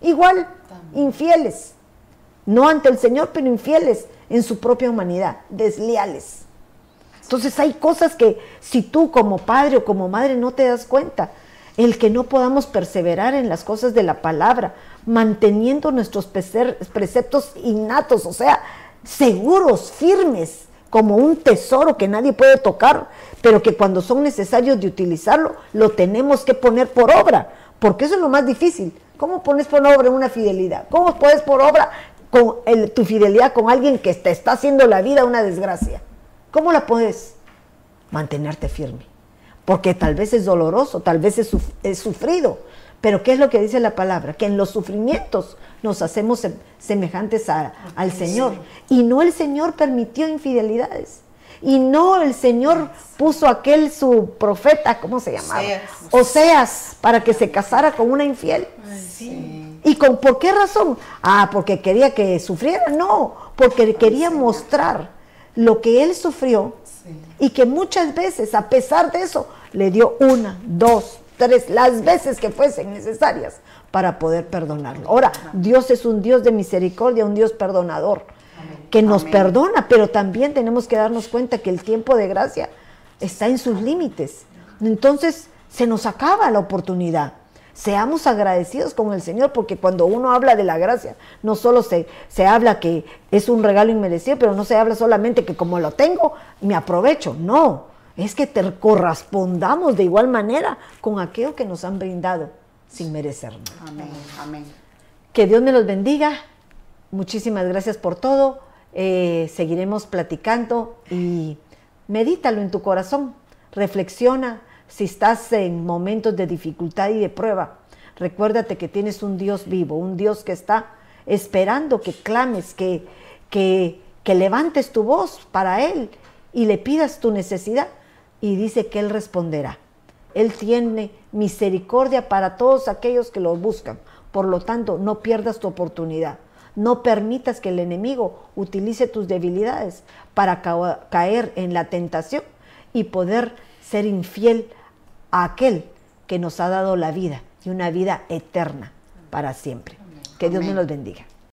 Igual, infieles. No ante el Señor, pero infieles en su propia humanidad, desleales. Entonces hay cosas que si tú como padre o como madre no te das cuenta, el que no podamos perseverar en las cosas de la palabra, manteniendo nuestros preceptos innatos, o sea, seguros, firmes, como un tesoro que nadie puede tocar, pero que cuando son necesarios de utilizarlo, lo tenemos que poner por obra, porque eso es lo más difícil. ¿Cómo pones por obra una fidelidad? ¿Cómo pones por obra tu fidelidad con alguien que te está haciendo la vida una desgracia? ¿Cómo la puedes mantenerte firme? Porque tal vez es doloroso, tal vez es, suf- es sufrido, pero ¿qué es lo que dice la palabra? Que en los sufrimientos nos hacemos sem- semejantes a- al Señor. Y no el Señor permitió infidelidades. Y no, el Señor puso aquel su profeta, ¿cómo se llamaba? Oseas. Oseas, para que se casara con una infiel. ¿Y con por qué razón? Ah, porque quería que sufriera. No, porque quería mostrar lo que él sufrió y que muchas veces, a pesar de eso, le dio una, dos, tres, las veces que fuesen necesarias para poder perdonarlo. Ahora, Dios es un Dios de misericordia, un Dios perdonador, que nos Amén. perdona, pero también tenemos que darnos cuenta que el tiempo de gracia está en sus límites. Entonces, se nos acaba la oportunidad. Seamos agradecidos con el Señor, porque cuando uno habla de la gracia, no solo se, se habla que es un regalo inmerecido, pero no se habla solamente que como lo tengo, me aprovecho. No, es que te correspondamos de igual manera con aquello que nos han brindado sin merecerlo. Amén, amén. Que Dios me los bendiga. Muchísimas gracias por todo. Eh, seguiremos platicando y medítalo en tu corazón. Reflexiona si estás en momentos de dificultad y de prueba. Recuérdate que tienes un Dios vivo, un Dios que está esperando que clames, que, que, que levantes tu voz para Él y le pidas tu necesidad. Y dice que Él responderá. Él tiene misericordia para todos aquellos que lo buscan. Por lo tanto, no pierdas tu oportunidad. No permitas que el enemigo utilice tus debilidades para ca- caer en la tentación y poder ser infiel a aquel que nos ha dado la vida y una vida eterna para siempre. Que Dios me Amén. los bendiga.